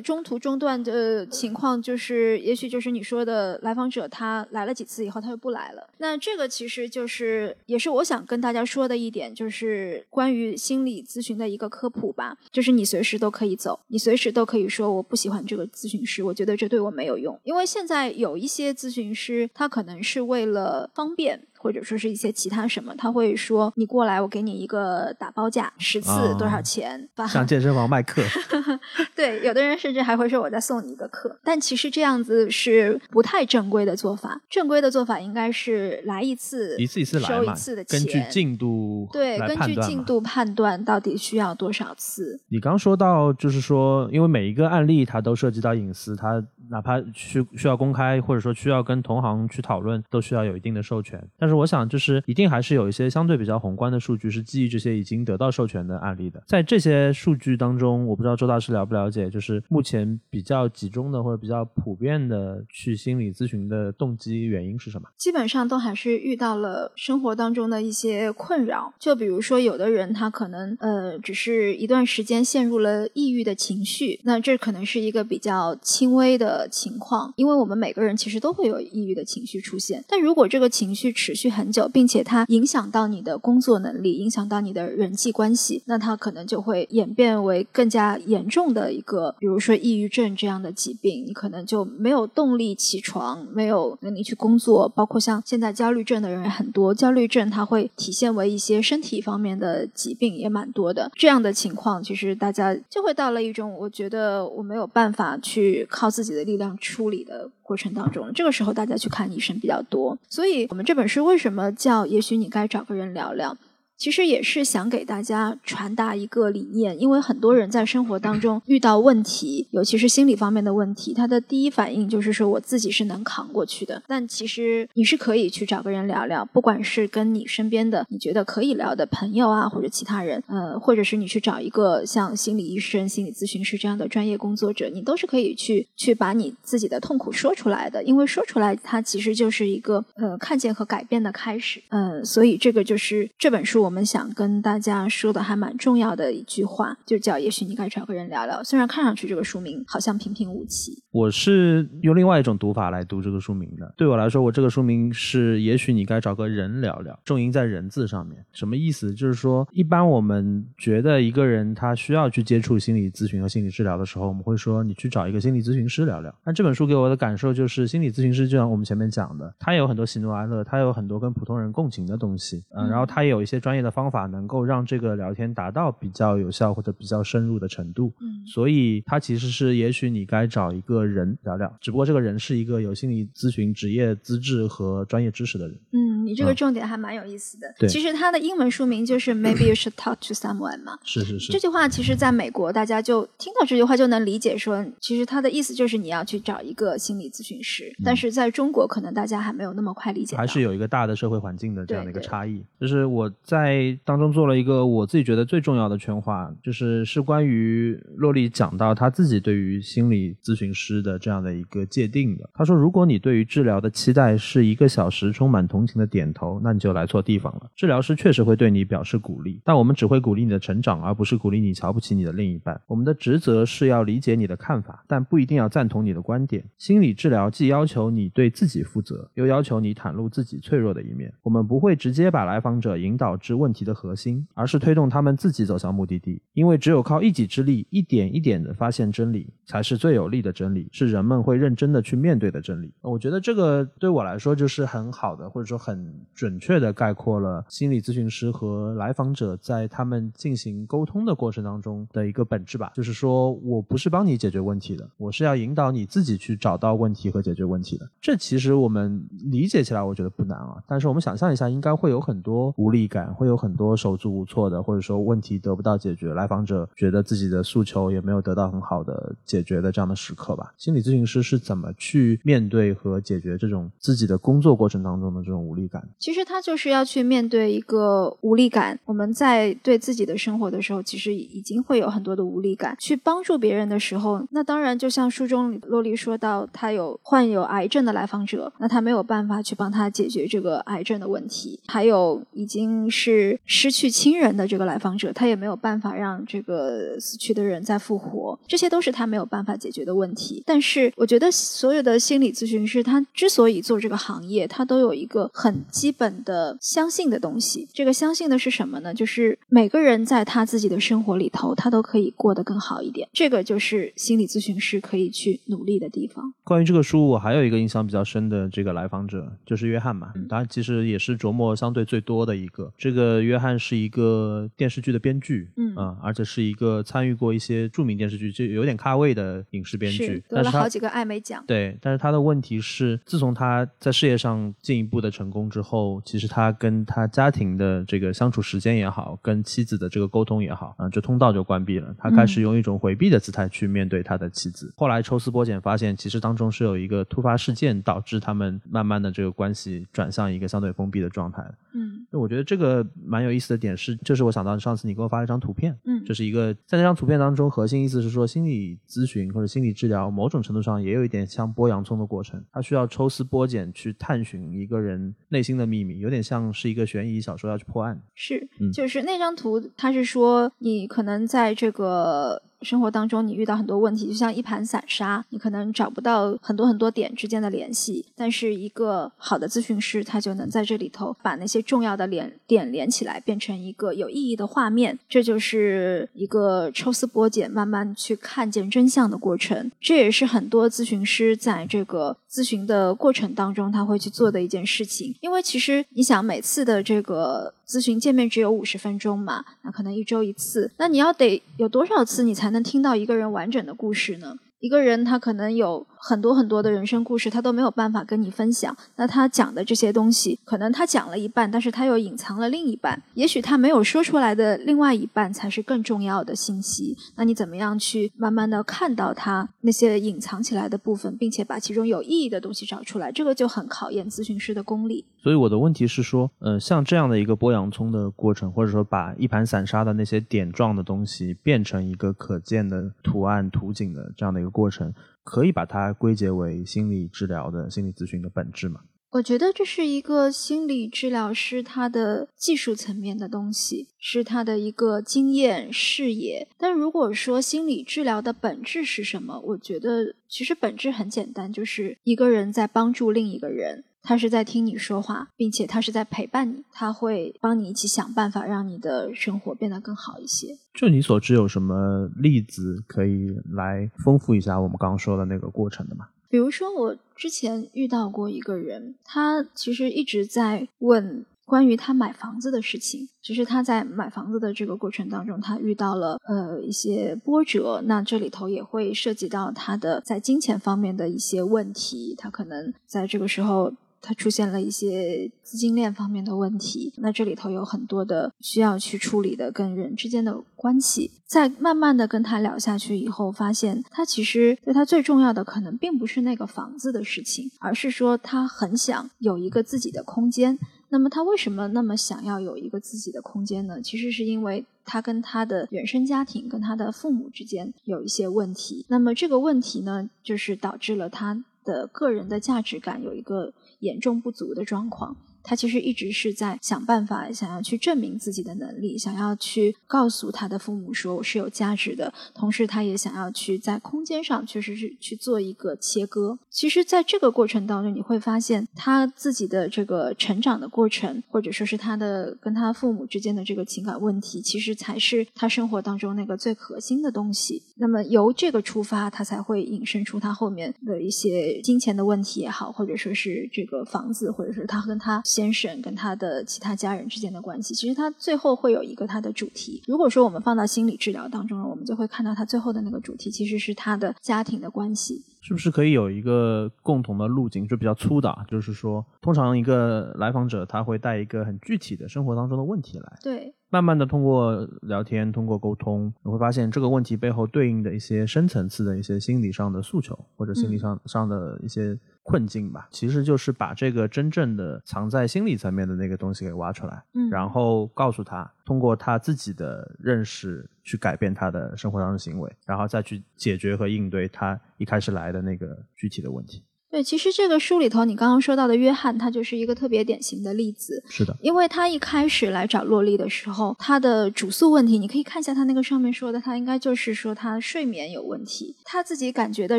中途中断的情况，就是也许就是你说的，来访者他来了几次以后他就不来了。那这个其实就是也是我想跟大家说的一点，就是关于心理咨询的一个科普吧。就是你随时都可以走，你随时都可以说我不喜欢这个咨询师，我觉得这对我没有用。因为现在有一些咨询师，他可能是为了方便。或者说是一些其他什么，他会说你过来，我给你一个打包价，十次啊多少钱？把像健身房卖课，对，有的人甚至还会说我再送你一个课，但其实这样子是不太正规的做法。正规的做法应该是来一次，一次一次来收一次的，钱，根据进度对，根。据进度判断到底需要多少次。你刚说到，就是说，因为每一个案例它都涉及到隐私，它哪怕需需要公开，或者说需要跟同行去讨论，都需要有一定的授权。但是我想，就是一定还是有一些相对比较宏观的数据是基于这些已经得到授权的案例的。在这些数据当中，我不知道周大师了不了解，就是目前比较集中的或者比较普遍的去心理咨询的动机原因是什么？基本上都还是遇到了生活当中的一些困扰，就比如说有的人他可能呃只是一段时间陷入了抑郁的情绪，那这可能是一个比较轻微的情况，因为我们每个人其实都会有抑郁的情绪出现。但如果这个情绪持续很久，并且它影响到你的工作能力，影响到你的人际关系，那它可能就会演变为更加严重的一个，比如说抑郁症这样的疾病，你可能就没有动力起床，没有能力去工作，包括像现在焦虑症的人很多，焦虑症它会体现为一些身体方面的疾病也蛮多的。这样的情况，其实大家就会到了一种我觉得我没有办法去靠自己的力量处理的过程当中，这个时候大家去看医生比较多。所以，我们这本书为什么叫“也许你该找个人聊聊”？其实也是想给大家传达一个理念，因为很多人在生活当中遇到问题，尤其是心理方面的问题，他的第一反应就是说我自己是能扛过去的。但其实你是可以去找个人聊聊，不管是跟你身边的你觉得可以聊的朋友啊，或者其他人，呃，或者是你去找一个像心理医生、心理咨询师这样的专业工作者，你都是可以去去把你自己的痛苦说出来的，因为说出来它其实就是一个呃看见和改变的开始。嗯，所以这个就是这本书。我们想跟大家说的还蛮重要的一句话，就叫“也许你该找个人聊聊”。虽然看上去这个书名好像平平无奇，我是用另外一种读法来读这个书名的。对我来说，我这个书名是“也许你该找个人聊聊”，重音在“人”字上面。什么意思？就是说，一般我们觉得一个人他需要去接触心理咨询和心理治疗的时候，我们会说你去找一个心理咨询师聊聊。但这本书给我的感受就是，心理咨询师就像我们前面讲的，他有很多喜怒哀乐，他有很多跟普通人共情的东西，嗯，然后他也有一些专业。的方法能够让这个聊天达到比较有效或者比较深入的程度，嗯，所以它其实是也许你该找一个人聊聊，只不过这个人是一个有心理咨询职业资质和专业知识的人。嗯，你这个重点还蛮有意思的。对，其实它的英文书名就是 Maybe you should talk to someone 嘛。是是是。这句话其实在美国大家就听到这句话就能理解说，其实它的意思就是你要去找一个心理咨询师。但是在中国可能大家还没有那么快理解。还是有一个大的社会环境的这样的一个差异。就是我在。当中做了一个我自己觉得最重要的圈话，就是是关于洛丽讲到他自己对于心理咨询师的这样的一个界定的。他说，如果你对于治疗的期待是一个小时充满同情的点头，那你就来错地方了。治疗师确实会对你表示鼓励，但我们只会鼓励你的成长，而不是鼓励你瞧不起你的另一半。我们的职责是要理解你的看法，但不一定要赞同你的观点。心理治疗既要求你对自己负责，又要求你袒露自己脆弱的一面。我们不会直接把来访者引导至问题的核心，而是推动他们自己走向目的地。因为只有靠一己之力，一点一点的发现真理，才是最有力的真理，是人们会认真的去面对的真理。我觉得这个对我来说就是很好的，或者说很准确的概括了心理咨询师和来访者在他们进行沟通的过程当中的一个本质吧。就是说我不是帮你解决问题的，我是要引导你自己去找到问题和解决问题的。这其实我们理解起来我觉得不难啊，但是我们想象一下，应该会有很多无力感，会有很多。手足无措的，或者说问题得不到解决，来访者觉得自己的诉求也没有得到很好的解决的这样的时刻吧。心理咨询师是怎么去面对和解决这种自己的工作过程当中的这种无力感？其实他就是要去面对一个无力感。我们在对自己的生活的时候，其实已经会有很多的无力感。去帮助别人的时候，那当然就像书中洛丽说到，他有患有癌症的来访者，那他没有办法去帮他解决这个癌症的问题。还有已经是。失去亲人的这个来访者，他也没有办法让这个死去的人再复活，这些都是他没有办法解决的问题。但是，我觉得所有的心理咨询师，他之所以做这个行业，他都有一个很基本的相信的东西。这个相信的是什么呢？就是每个人在他自己的生活里头，他都可以过得更好一点。这个就是心理咨询师可以去努力的地方。关于这个书，我还有一个印象比较深的这个来访者，就是约翰嘛。他其实也是琢磨相对最多的一个这个。个约翰是一个电视剧的编剧，嗯啊，而且是一个参与过一些著名电视剧，就有点咖位的影视编剧，得了好几个艾美奖。对，但是他的问题是，自从他在事业上进一步的成功之后，其实他跟他家庭的这个相处时间也好，跟妻子的这个沟通也好，啊，这通道就关闭了。他开始嗯用一种回避的姿态去面对他的妻子。后来抽丝剥茧，发现其实当中是有一个突发事件导致他们慢慢的这个关系转向一个相对封闭的状态。嗯我觉得这个蛮有意思的点是，就是我想到上次你给我发了一张图片，嗯就是一个在那张图片当中，核心意思是说，心理咨询或者心理治疗，某种程度上也有一点像剥洋葱的过程，它需要抽丝剥茧去探寻一个人内心的秘密，有点像是一个悬疑小说要去破案。是嗯，就是那张图，它是说你可能在这个生活当中，你遇到很多问题，就像一盘散沙，你可能找不到很多很多点之间的联系。但是一个好的咨询师，他就能在这里头把那些重要的连点连起来，变成一个有意义的画面。这就是一个抽丝剥茧，慢慢去看见真相的过程。这也是很多咨询师在这个咨询的过程当中，他会去做的一件事情。因为其实你想，每次的这个咨询见面只有五十分钟嘛，那可能一周一次，那你要得有多少次你才能听到一个人完整的故事呢？一个人他可能有很多很多的人生故事，他都没有办法跟你分享。那他讲的这些东西，可能他讲了一半，但是他又隐藏了另一半。也许他没有说出来的另外一半才是更重要的信息。那你怎么样去慢慢的看到他那些隐藏起来的部分，并且把其中有意义的东西找出来？这个就很考验咨询师的功力。所以我的问题是说，呃，像这样的一个剥洋葱的过程，或者说把一盘散沙的那些点状的东西变成一个可见的图案、图景的这样的一个过程，可以把它归结为心理治疗的心理咨询的本质吗？我觉得这是一个心理治疗师他的技术层面的东西，是他的一个经验视野。但如果说心理治疗的本质是什么，我觉得其实本质很简单，就是一个人在帮助另一个人。他是在听你说话，并且他是在陪伴你，他会帮你一起想办法，让你的生活变得更好一些。就你所知，有什么例子可以来丰富一下我们刚刚说的那个过程的吗？比如说，我之前遇到过一个人，他其实一直在问关于他买房子的事情。只是他在买房子的这个过程当中，他遇到了呃一些波折，那这里头也会涉及到他的在金钱方面的一些问题，他可能在这个时候。他出现了一些资金链方面的问题，那这里头有很多的需要去处理的跟人之间的关系。在慢慢的跟他聊下去以后，发现他其实对他最重要的可能并不是那个房子的事情，而是说他很想有一个自己的空间。那么他为什么那么想要有一个自己的空间呢？其实是因为他跟他的原生家庭、跟他的父母之间有一些问题。那么这个问题呢，就是导致了他的个人的价值感有一个严重不足的状况。他其实一直是在想办法，想要去证明自己的能力，想要去告诉他的父母说我是有价值的。同时，他也想要去在空间上确实是去做一个切割。其实，在这个过程当中，你会发现他自己的这个成长的过程，或者说是他的跟他父母之间的这个情感问题，其实才是他生活当中那个最核心的东西。那么由这个出发，他才会引申出他后面的一些金钱的问题也好，或者说是这个房子，或者是他跟他。先生跟他的其他家人之间的关系，其实他最后会有一个他的主题。如果说我们放到心理治疗当中了，我们就会看到他最后的那个主题其实是他的家庭的关系。是不是可以有一个共同的路径，就比较粗的，就是说，通常一个来访者他会带一个很具体的生活当中的问题来，对，慢慢的通过聊天，通过沟通，你会发现这个问题背后对应的一些深层次的一些心理上的诉求，或者心理上上的一些困境吧，其实就是把这个真正的藏在心理层面的那个东西给挖出来，嗯，然后告诉他，通过他自己的认识去改变他的生活当中的行为，然后再去解决和应对他一开始来的那个具体的问题。对，其实这个书里头你刚刚说到的约翰，他就是一个特别典型的例子。是的，因为他一开始来找洛丽的时候，他的主诉问题，你可以看一下他那个上面说的，他应该就是说他睡眠有问题，他自己感觉的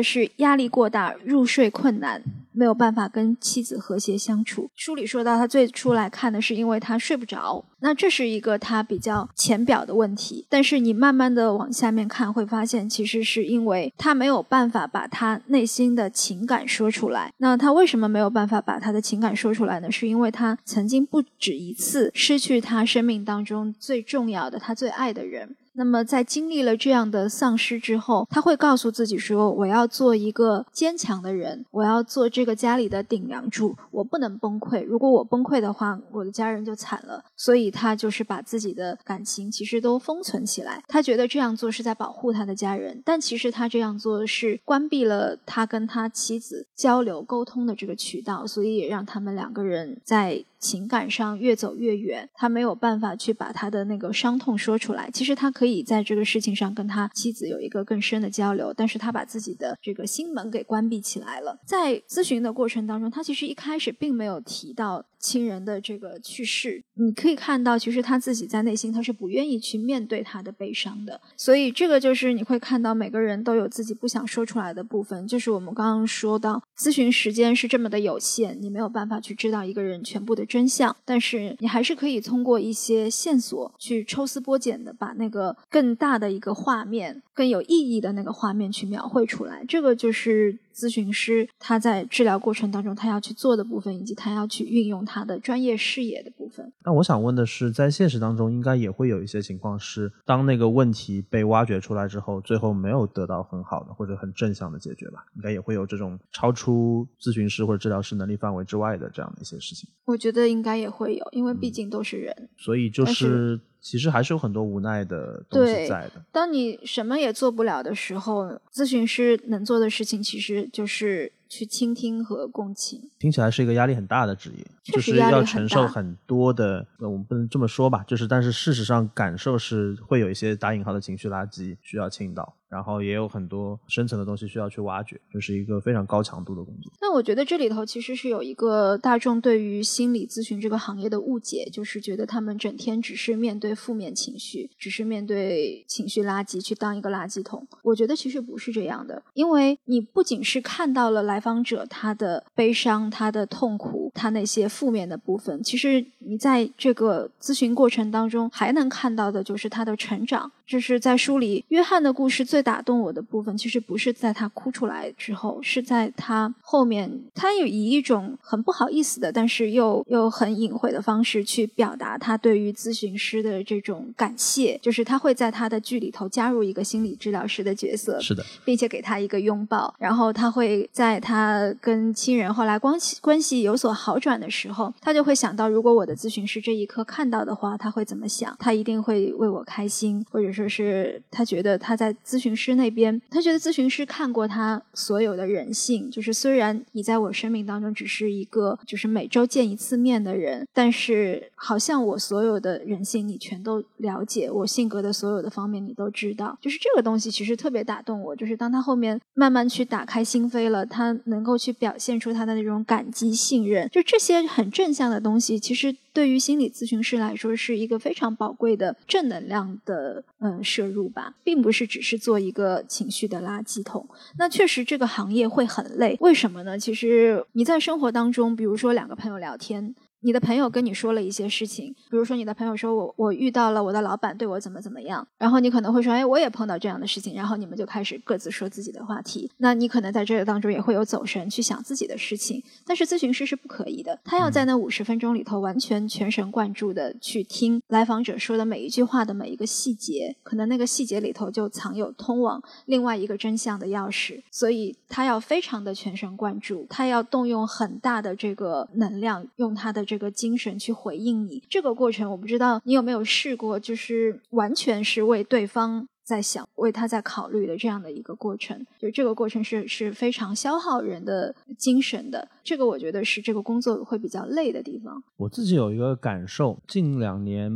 是压力过大、入睡困难。没有办法跟妻子和谐相处。书里说到，他最初来看的是因为他睡不着，那这是一个他比较浅表的问题。但是你慢慢的往下面看，会发现其实是因为他没有办法把他内心的情感说出来。那他为什么没有办法把他的情感说出来呢？是因为他曾经不止一次失去他生命当中最重要的、他最爱的人。那么，在经历了这样的丧失之后，他会告诉自己说：“我要做一个坚强的人，我要做这个家里的顶梁柱，我不能崩溃。如果我崩溃的话，我的家人就惨了。”所以，他就是把自己的感情其实都封存起来。他觉得这样做是在保护他的家人，但其实他这样做是关闭了他跟他妻子交流沟通的这个渠道，所以也让他们两个人在。情感上越走越远，他没有办法去把他的那个伤痛说出来。其实他可以在这个事情上跟他妻子有一个更深的交流，但是他把自己的这个心门给关闭起来了。在咨询的过程当中，他其实一开始并没有提到。亲人的这个去世，你可以看到，其实他自己在内心他是不愿意去面对他的悲伤的。所以这个就是你会看到每个人都有自己不想说出来的部分。就是我们刚刚说到，咨询时间是这么的有限，你没有办法去知道一个人全部的真相，但是你还是可以通过一些线索去抽丝剥茧的把那个更大的一个画面、更有意义的那个画面去描绘出来。这个就是。咨询师他在治疗过程当中，他要去做的部分，以及他要去运用他的专业视野的部分。那我想问的是，在现实当中，应该也会有一些情况是，当那个问题被挖掘出来之后，最后没有得到很好的或者很正向的解决吧？应该也会有这种超出咨询师或者治疗师能力范围之外的这样的一些事情。我觉得应该也会有，因为毕竟都是人。所以就是。其实还是有很多无奈的东西在的。当你什么也做不了的时候，咨询师能做的事情其实就是去倾听和共情。听起来是一个压力很大的职业，就是要承受很多的。呃，我们不能这么说吧，就是但是事实上感受是会有一些打引号的情绪垃圾需要倾倒。然后也有很多深层的东西需要去挖掘，这是一个非常高强度的工作。那我觉得这里头其实是有一个大众对于心理咨询这个行业的误解，就是觉得他们整天只是面对负面情绪，只是面对情绪垃圾去当一个垃圾桶。我觉得其实不是这样的，因为你不仅是看到了来访者他的悲伤、他的痛苦、他那些负面的部分，其实你在这个咨询过程当中还能看到的就是他的成长。就是在书里，约翰的故事最打动我的部分，其实不是在他哭出来之后，是在他后面，他有以一种很不好意思的，但是又又很隐晦的方式去表达他对于咨询师的这种感谢。就是他会在他的剧里头加入一个心理治疗师的角色，是的，并且给他一个拥抱。然后他会在他跟亲人后来关系关系有所好转的时候，他就会想到，如果我的咨询师这一刻看到的话，他会怎么想？他一定会为我开心，或者说。就是他觉得他在咨询师那边，他觉得咨询师看过他所有的人性。就是虽然你在我生命当中只是一个，就是每周见一次面的人，但是好像我所有的人性你全都了解，我性格的所有的方面你都知道。就是这个东西其实特别打动我。就是当他后面慢慢去打开心扉了，他能够去表现出他的那种感激、信任，就这些很正向的东西，其实。对于心理咨询师来说，是一个非常宝贵的正能量的嗯摄入吧，并不是只是做一个情绪的垃圾桶。那确实这个行业会很累，为什么呢？其实你在生活当中，比如说两个朋友聊天。你的朋友跟你说了一些事情，比如说你的朋友说我我遇到了我的老板对我怎么怎么样，然后你可能会说，哎，我也碰到这样的事情，然后你们就开始各自说自己的话题。那你可能在这个当中也会有走神去想自己的事情，但是咨询师是不可以的，他要在那五十分钟里头完全全神贯注的去听来访者说的每一句话的每一个细节，可能那个细节里头就藏有通往另外一个真相的钥匙，所以他要非常的全神贯注，他要动用很大的这个能量，用他的。这个精神去回应你，这个过程我不知道你有没有试过，就是完全是为对方在想，为他在考虑的这样的一个过程。就这个过程是是非常消耗人的精神的，这个我觉得是这个工作会比较累的地方。我自己有一个感受，近两年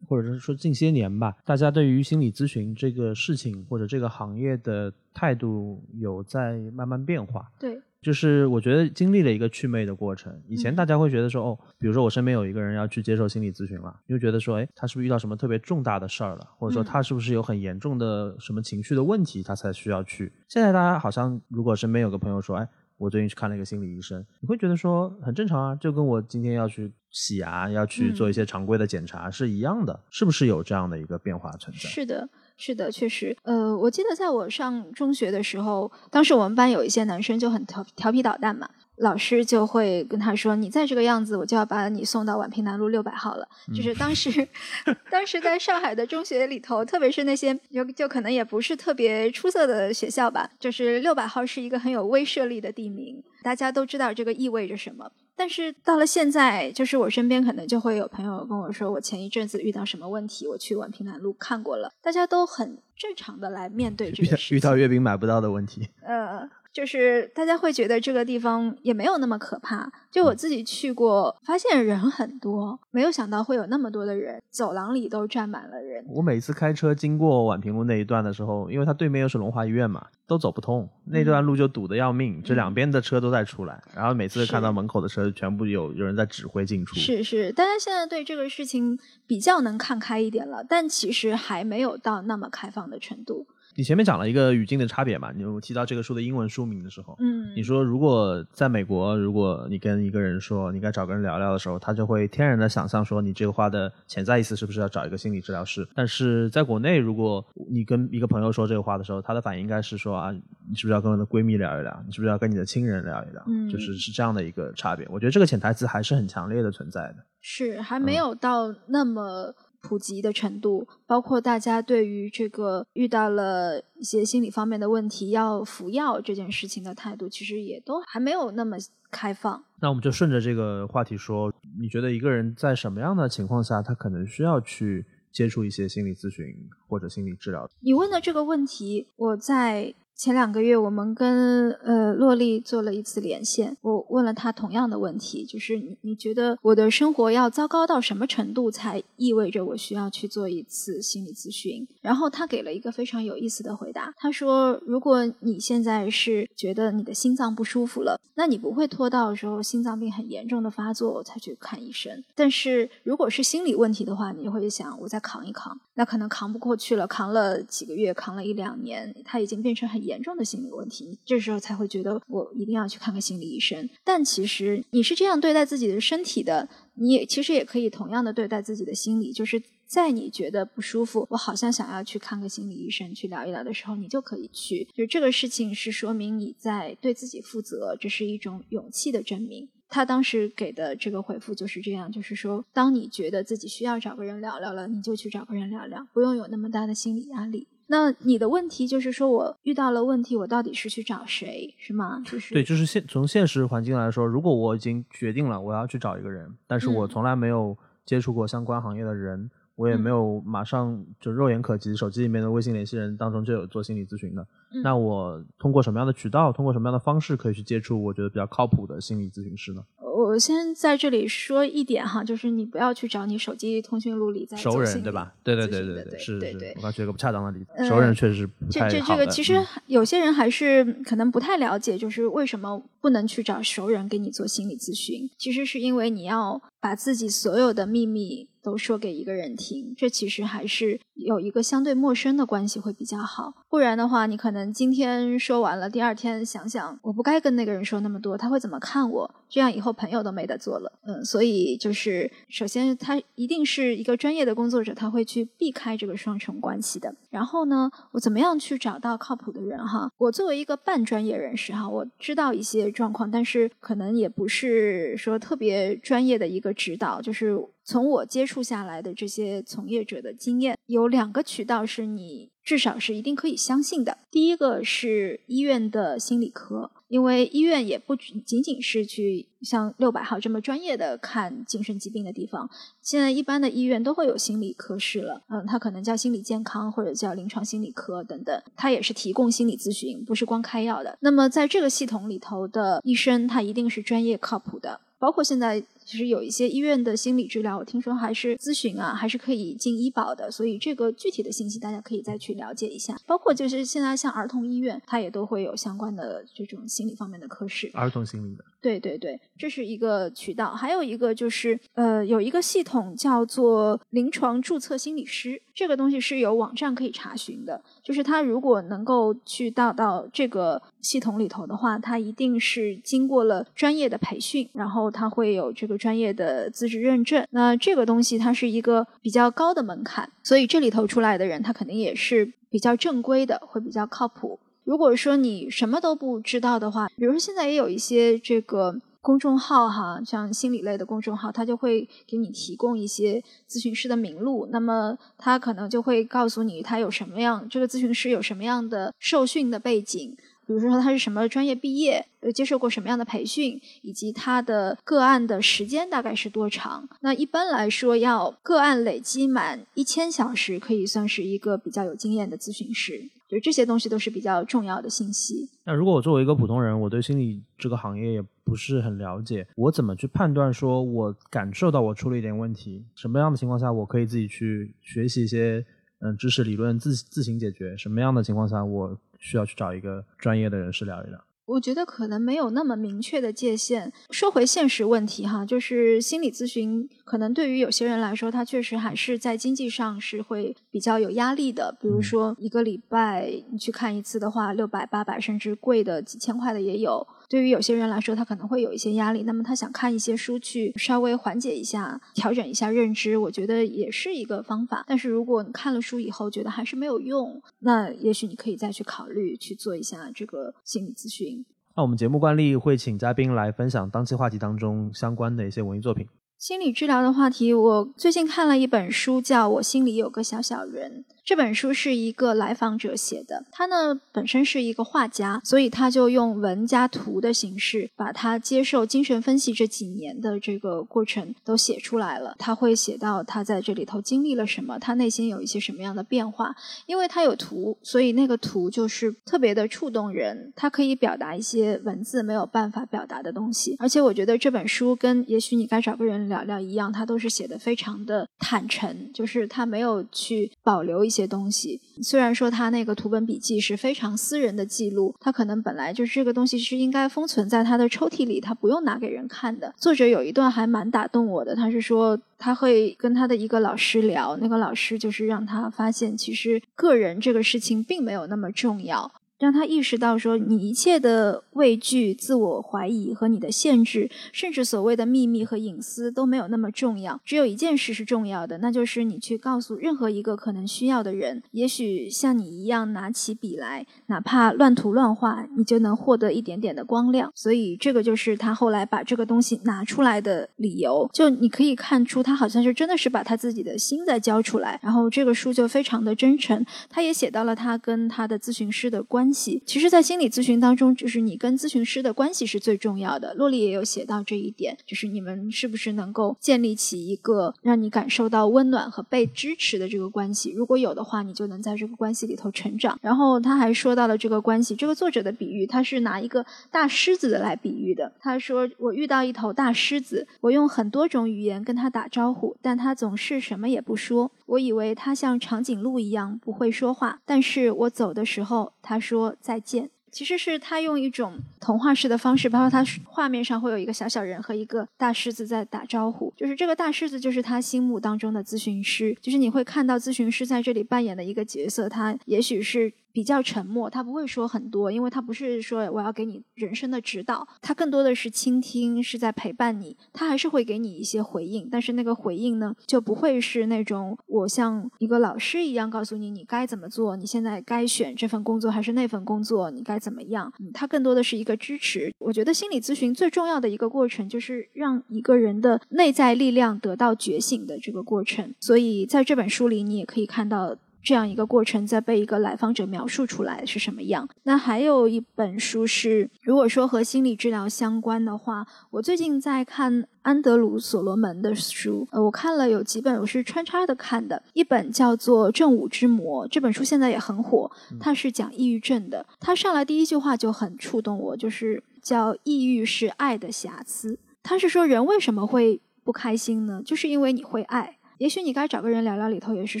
或者是说近些年吧，大家对于心理咨询这个事情或者这个行业的态度有在慢慢变化。对。就是我觉得经历了一个祛魅的过程。以前大家会觉得说，哦，比如说我身边有一个人要去接受心理咨询了，你就觉得说，哎，他是不是遇到什么特别重大的事儿了，或者说他是不是有很严重的什么情绪的问题，他才需要去。现在大家好像如果身边有个朋友说，哎。我最近去看了一个心理医生，你会觉得说很正常啊，就跟我今天要去洗牙、要去做一些常规的检查是一样的，是不是有这样的一个变化存在？是的，是的，确实。呃，我记得在我上中学的时候，当时我们班有一些男生就很调调皮捣蛋嘛，老师就会跟他说：“你再这个样子，我就要把你送到宛平南路六百号了。就是当时，当时在上海的中学里头，特别是那些就就可能也不是特别出色的学校吧，就是六百号是一个很有威慑力的地名，大家都知道这个意味着什么。但是到了现在，就是我身边可能就会有朋友跟我说，我前一阵子遇到什么问题，我去宛平南路看过了，大家都很正常的来面对这个。遇到月饼买不到的问题，呃，就是大家会觉得这个地方也没有那么可怕。就我自己去过，发现人很多，没有想到会有那么多的人，走廊里都站满了人。我每次开车经过宛平路那一段的时候，因为它对面又是龙华医院嘛，都走不通，那段路就堵得要命，这两边的车都在出来，然后每次看到门口的车，全部有有人在指挥进出。是是，大家现在对这个事情比较能看开一点了，但其实还没有到那么开放的程度。你前面讲了一个语境的差别嘛，你有提到这个书的英文书名的时候，嗯，你说如果在美国，如果你跟一个人说你该找个人聊聊的时候，他就会天然的想象说你这个话的潜在意思是不是要找一个心理治疗师？但是在国内，如果你跟一个朋友说这个话的时候，他的反应应该是说啊，你是不是要跟我的闺蜜聊一聊？你是不是要跟你的亲人聊一聊？嗯就是是这样的一个差别。我觉得这个潜台词还是很强烈的存在的。是还没嗯有到那么普及的程度，包括大家对于这个遇到了一些心理方面的问题要服药这件事情的态度，其实也都还没有那么开放。那我们就顺着这个话题说，你觉得一个人在什么样的情况下，他可能需要去接触一些心理咨询或者心理治疗？你问的这个问题，我在前两个月我们跟呃洛丽做了一次连线，我问了她同样的问题，就是你你觉得我的生活要糟糕到什么程度才意味着我需要去做一次心理咨询？然后她给了一个非常有意思的回答，她说：如果你现在是觉得你的心脏不舒服了，那你不会拖到时候心脏病很严重的发作才去看医生。但是如果是心理问题的话，你会想我再扛一扛，那可能扛不过去了，扛了几个月，扛了一两年，它已经变成很严重的心理问题，这时候才会觉得我一定要去看个心理医生。但其实你是这样对待自己的身体的，你也其实也可以同样的对待自己的心理，就是在你觉得不舒服，我好像想要去看个心理医生去聊一聊的时候，你就可以去。就这个事情是说明你在对自己负责，这是一种勇气的证明。他当时给的这个回复就是这样，就是说，当你觉得自己需要找个人聊聊了，你就去找个人聊聊，不用有那么大的心理压力。那你的问题就是说我遇到了问题，我到底是去找谁，是吗？就是对，就是现从现实环境来说，如果我已经决定了我要去找一个人，但是我嗯从来没有接触过相关行业的人，我也没嗯有马上就肉眼可及，手机里面的微信联系人当中就有做心理咨询的，嗯那我通过什么样的渠道，通过什么样的方式可以去接触我觉得比较靠谱的心理咨询师呢？我先在这里说一点哈，就是你不要去找你手机通讯录里在熟人对吧？对对咨对对对是是对对，我刚举了个不恰当的例子，呃熟人确实不这这太好的。这个其实嗯有些人还是可能不太了解，就是为什么不能去找熟人给你做心理咨询？其实是因为你要把自己所有的秘密都说给一个人听，这其实还是有一个相对陌生的关系会比较好。不然的话，你可能今天说完了，第二天想想我不该跟那个人说那么多，他会怎么看我？这样以后朋友都没得做了。嗯，所以就是首先他一定是一个专业的工作者，他会去避开这个双重关系的。然后呢，我怎么样去找到靠谱的人哈？我作为一个半专业人士哈，我知道一些状况，但是可能也不是说特别专业的一个指导，就是从我接触下来的这些从业者的经验，有两个渠道是你至少是一定可以相信的。第一个是医院的心理科，因为医院也不仅仅是去像六百号这么专业的看精神疾病的地方，现在一般的医院都会有心理科室了，嗯，它可能叫心理健康或者叫临床心理科等等，它也是提供心理咨询，不是光开药的。那么在这个系统里头的医生，他一定是专业靠谱的。包括现在其实有一些医院的心理治疗，我听说还是咨询啊，还是可以进医保的。所以这个具体的信息大家可以再去了解一下。包括就是现在像儿童医院，它也都会有相关的这种心理方面的科室。儿童心理的，对对对，这是一个渠道。还有一个就是呃，有一个系统叫做临床注册心理师，这个东西是有网站可以查询的。就是他如果能够去到到这个系统里头的话，他一定是经过了专业的培训，然后他会有这个专业的资质认证。那这个东西它是一个比较高的门槛，所以这里头出来的人，他肯定也是比较正规的，会比较靠谱。如果说你什么都不知道的话，比如说现在也有一些这个。公众号哈，像心理类的公众号，它就会给你提供一些咨询师的名录。那么，他可能就会告诉你他有什么样，这个咨询师有什么样的受训的背景，比如说他是什么专业毕业，呃，接受过什么样的培训，以及他的个案的时间大概是多长。那一般来说，要个案累积满一千小时，可以算是一个比较有经验的咨询师。就这些东西都是比较重要的信息。那如果我作为一个普通人，我对心理这个行业也不是很了解，我怎么去判断说我感受到我出了一点问题？什么样的情况下我可以自己去学习一些嗯知识理论自自行解决？什么样的情况下我需要去找一个专业的人士聊一聊？我觉得可能没有那么明确的界限。说回现实问题哈，就是心理咨询可能对于有些人来说，他确实还是在经济上是会比较有压力的。比如说一个礼拜你去看一次的话，六百、八百，甚至贵的几千块的也有。对于有些人来说，他可能会有一些压力，那么他想看一些书去稍微缓解一下、调整一下认知，我觉得也是一个方法。但是如果你看了书以后觉得还是没有用，那也许你可以再去考虑去做一下这个心理咨询。那我们节目惯例会请嘉宾来分享当期话题当中相关的一些文艺作品。心理治疗的话题，我最近看了一本书，叫《我心里有个小小人》。这本书是一个来访者写的，他呢本身是一个画家，所以他就用文加图的形式，把他接受精神分析这几年的这个过程都写出来了。他会写到他在这里头经历了什么，他内心有一些什么样的变化。因为他有图，所以那个图就是特别的触动人，它可以表达一些文字没有办法表达的东西。而且我觉得这本书跟也许你该找个人聊聊一样，他都是写的非常的坦诚，就是他没有去保留一。些东西，虽然说他那个图本笔记是非常私人的记录，他可能本来就是这个东西是应该封存在他的抽屉里，他不用拿给人看的。作者有一段还蛮打动我的，他是说他会跟他的一个老师聊，那个老师就是让他发现，其实个人这个事情并没有那么重要。让他意识到，说你一切的畏惧、自我怀疑和你的限制，甚至所谓的秘密和隐私都没有那么重要。只有一件事是重要的，那就是你去告诉任何一个可能需要的人，也许像你一样拿起笔来，哪怕乱涂乱画，你就能获得一点点的光亮。所以，这个就是他后来把这个东西拿出来的理由。就你可以看出，他好像是真的是把他自己的心在交出来。然后，这个书就非常的真诚。他也写到了他跟他的咨询师的关。系其实，在心理咨询当中，就是你跟咨询师的关系是最重要的。洛丽也有写到这一点，就是你们是不是能够建立起一个让你感受到温暖和被支持的这个关系？如果有的话，你就能在这个关系里头成长。然后他还说到了这个关系，这个作者的比喻，他是拿一个大狮子的来比喻的。他说：“我遇到一头大狮子，我用很多种语言跟他打招呼，但他总是什么也不说。我以为他像长颈鹿一样不会说话，但是我走的时候，他说。”再见，其实是他用一种童话式的方式，包括他画面上会有一个小小人和一个大狮子在打招呼，就是这个大狮子就是他心目当中的咨询师，就是你会看到咨询师在这里扮演的一个角色，他也许是。比较沉默，他不会说很多，因为他不是说我要给你人生的指导，他更多的是倾听，是在陪伴你。他还是会给你一些回应，但是那个回应呢，就不会是那种我像一个老师一样告诉你你该怎么做，你现在该选这份工作还是那份工作，你该怎么样？他更多的是一个支持。我觉得心理咨询最重要的一个过程，就是让一个人的内在力量得到觉醒的这个过程。所以在这本书里，你也可以看到。这样一个过程在被一个来访者描述出来是什么样？那还有一本书是，如果说和心理治疗相关的话，我最近在看安德鲁·所罗门的书，呃，我看了有几本，我是穿插的看的。一本叫做《正午之魔》，这本书现在也很火，它是讲抑郁症的。它上来第一句话就很触动我，就是叫“抑郁是爱的瑕疵”。他是说人为什么会不开心呢？就是因为你会爱。也许你该找个人聊聊，里头也是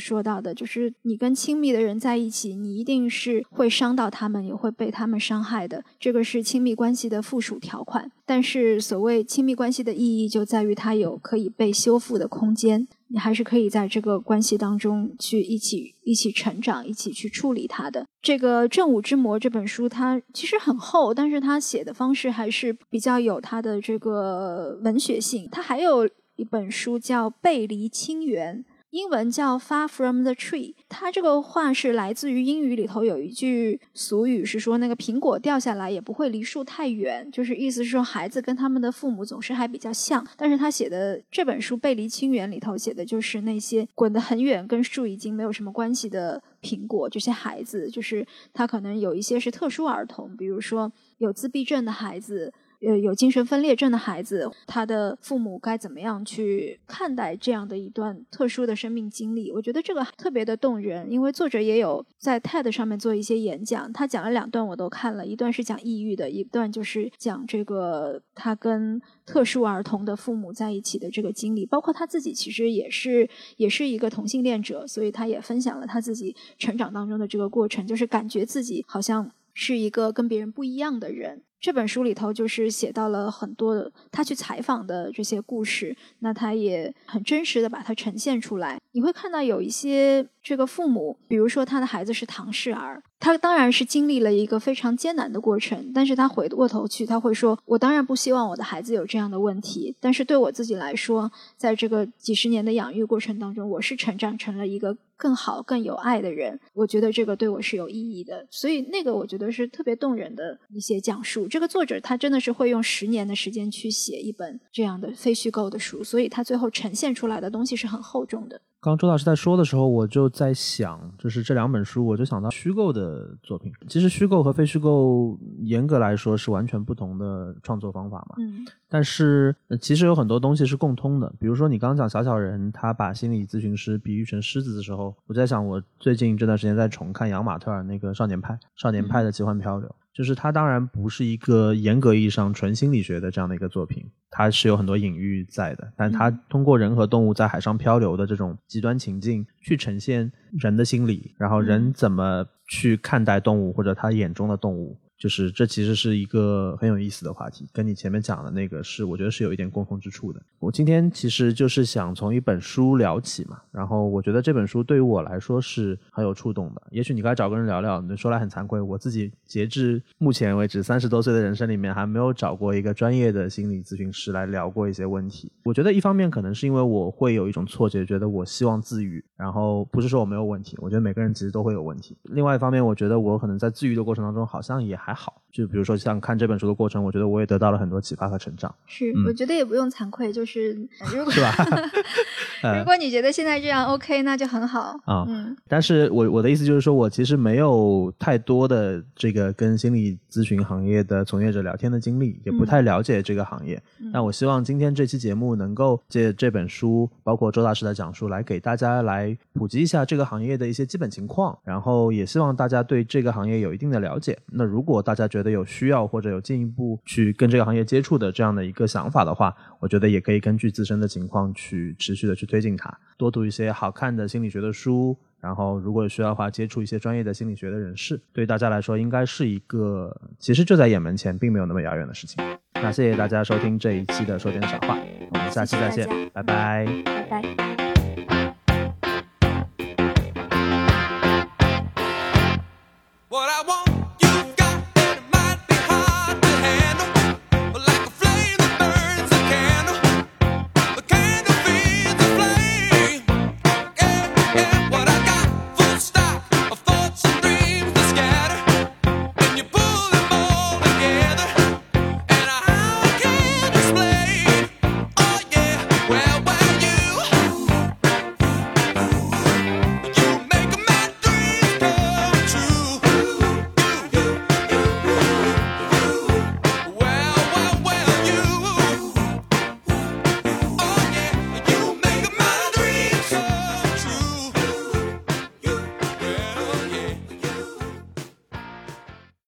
说到的，就是你跟亲密的人在一起，你一定是会伤到他们，也会被他们伤害的。这个是亲密关系的附属条款。但是所谓亲密关系的意义，就在于它有可以被修复的空间，你还是可以在这个关系当中去一起一起成长，一起去处理它的。这个《正午之魔》这本书，它其实很厚，但是它写的方式还是比较有它的这个文学性。它还有。一本书叫《背离亲缘》，英文叫《Far from the Tree》。它这个话是来自于英语里头有一句俗语，是说那个苹果掉下来也不会离树太远，就是意思是说孩子跟他们的父母总是还比较像。但是他写的这本书《背离亲缘》里头写的就是那些滚得很远，跟树已经没有什么关系的苹果，这些孩子，就是他可能有一些是特殊儿童，比如说有自闭症的孩子。呃，有精神分裂症的孩子，他的父母该怎么样去看待这样的一段特殊的生命经历？我觉得这个特别的动人，因为作者也有在 TED 上面做一些演讲，他讲了两段我都看了，一段是讲抑郁的，一段就是讲这个他跟特殊儿童的父母在一起的这个经历，包括他自己其实也是也是一个同性恋者，所以他也分享了他自己成长当中的这个过程，就是感觉自己好像是一个跟别人不一样的人。这本书里头就是写到了很多他去采访的这些故事，那他也很真实的把它呈现出来。你会看到有一些这个父母，比如说他的孩子是唐氏儿，他当然是经历了一个非常艰难的过程，但是他回过头去，他会说：“我当然不希望我的孩子有这样的问题，但是对我自己来说，在这个几十年的养育过程当中，我是成长成了一个更好、更有爱的人。我觉得这个对我是有意义的，所以那个我觉得是特别动人的一些讲述。这个作者他真的是会用十年的时间去写一本这样的非虚构的书，所以他最后呈现出来的东西是很厚重的。”刚周老师在说的时候，我就在想，就是这两本书，我就想到虚构的作品。其实虚构和非虚构，严格来说是完全不同的创作方法嘛。嗯。但是其实有很多东西是共通的，比如说你刚刚讲小小人，他把心理咨询师比喻成狮子的时候，我在想，我最近这段时间在重看杨马特尔那个《少年派》，《少年派的奇幻漂流》。就是它当然不是一个严格意义上纯心理学的这样的一个作品，它是有很多隐喻在的，但它通过人和动物在海上漂流的这种极端情境去呈现人的心理，然后人怎么去看待动物或者他眼中的动物。就是这其实是一个很有意思的话题，跟你前面讲的那个是，我觉得是有一点共同之处的。我今天其实就是想从一本书聊起嘛，然后我觉得这本书对于我来说是很有触动的。也许你该找个人聊聊。你说来很惭愧，我自己截至目前为止三十多岁的人生里面，还没有找过一个专业的心理咨询师来聊过一些问题。我觉得一方面可能是因为我会有一种错觉，觉得我希望自愈，然后不是说我没有问题，我觉得每个人其实都会有问题。另外一方面，我觉得我可能在自愈的过程当中，好像也还。还好，就比如说像看这本书的过程，我觉得我也得到了很多启发和成长。是，我觉得也不用惭愧，就是如果是吧？如果你觉得现在这样 OK，那就很好啊。嗯，但是我我的意思就是说，我其实没有太多的这个跟心理咨询行业的从业者聊天的经历，也不太了解这个行业。那我希望今天这期节目能够借这本书，包括周大师的讲述，来给大家来普及一下这个行业的一些基本情况，然后也希望大家对这个行业有一定的了解。那如果大家觉得有需要或者有进一步去跟这个行业接触的这样的一个想法的话我觉得也可以根据自身的情况去持续的去推进它多读一些好看的心理学的书然后如果有需要的话接触一些专业的心理学的人士对大家来说应该是一个其实就在眼门前并没有那么遥远的事情。那谢谢大家收听这一期的说点傻话我们下期再见拜拜。拜拜。我来忘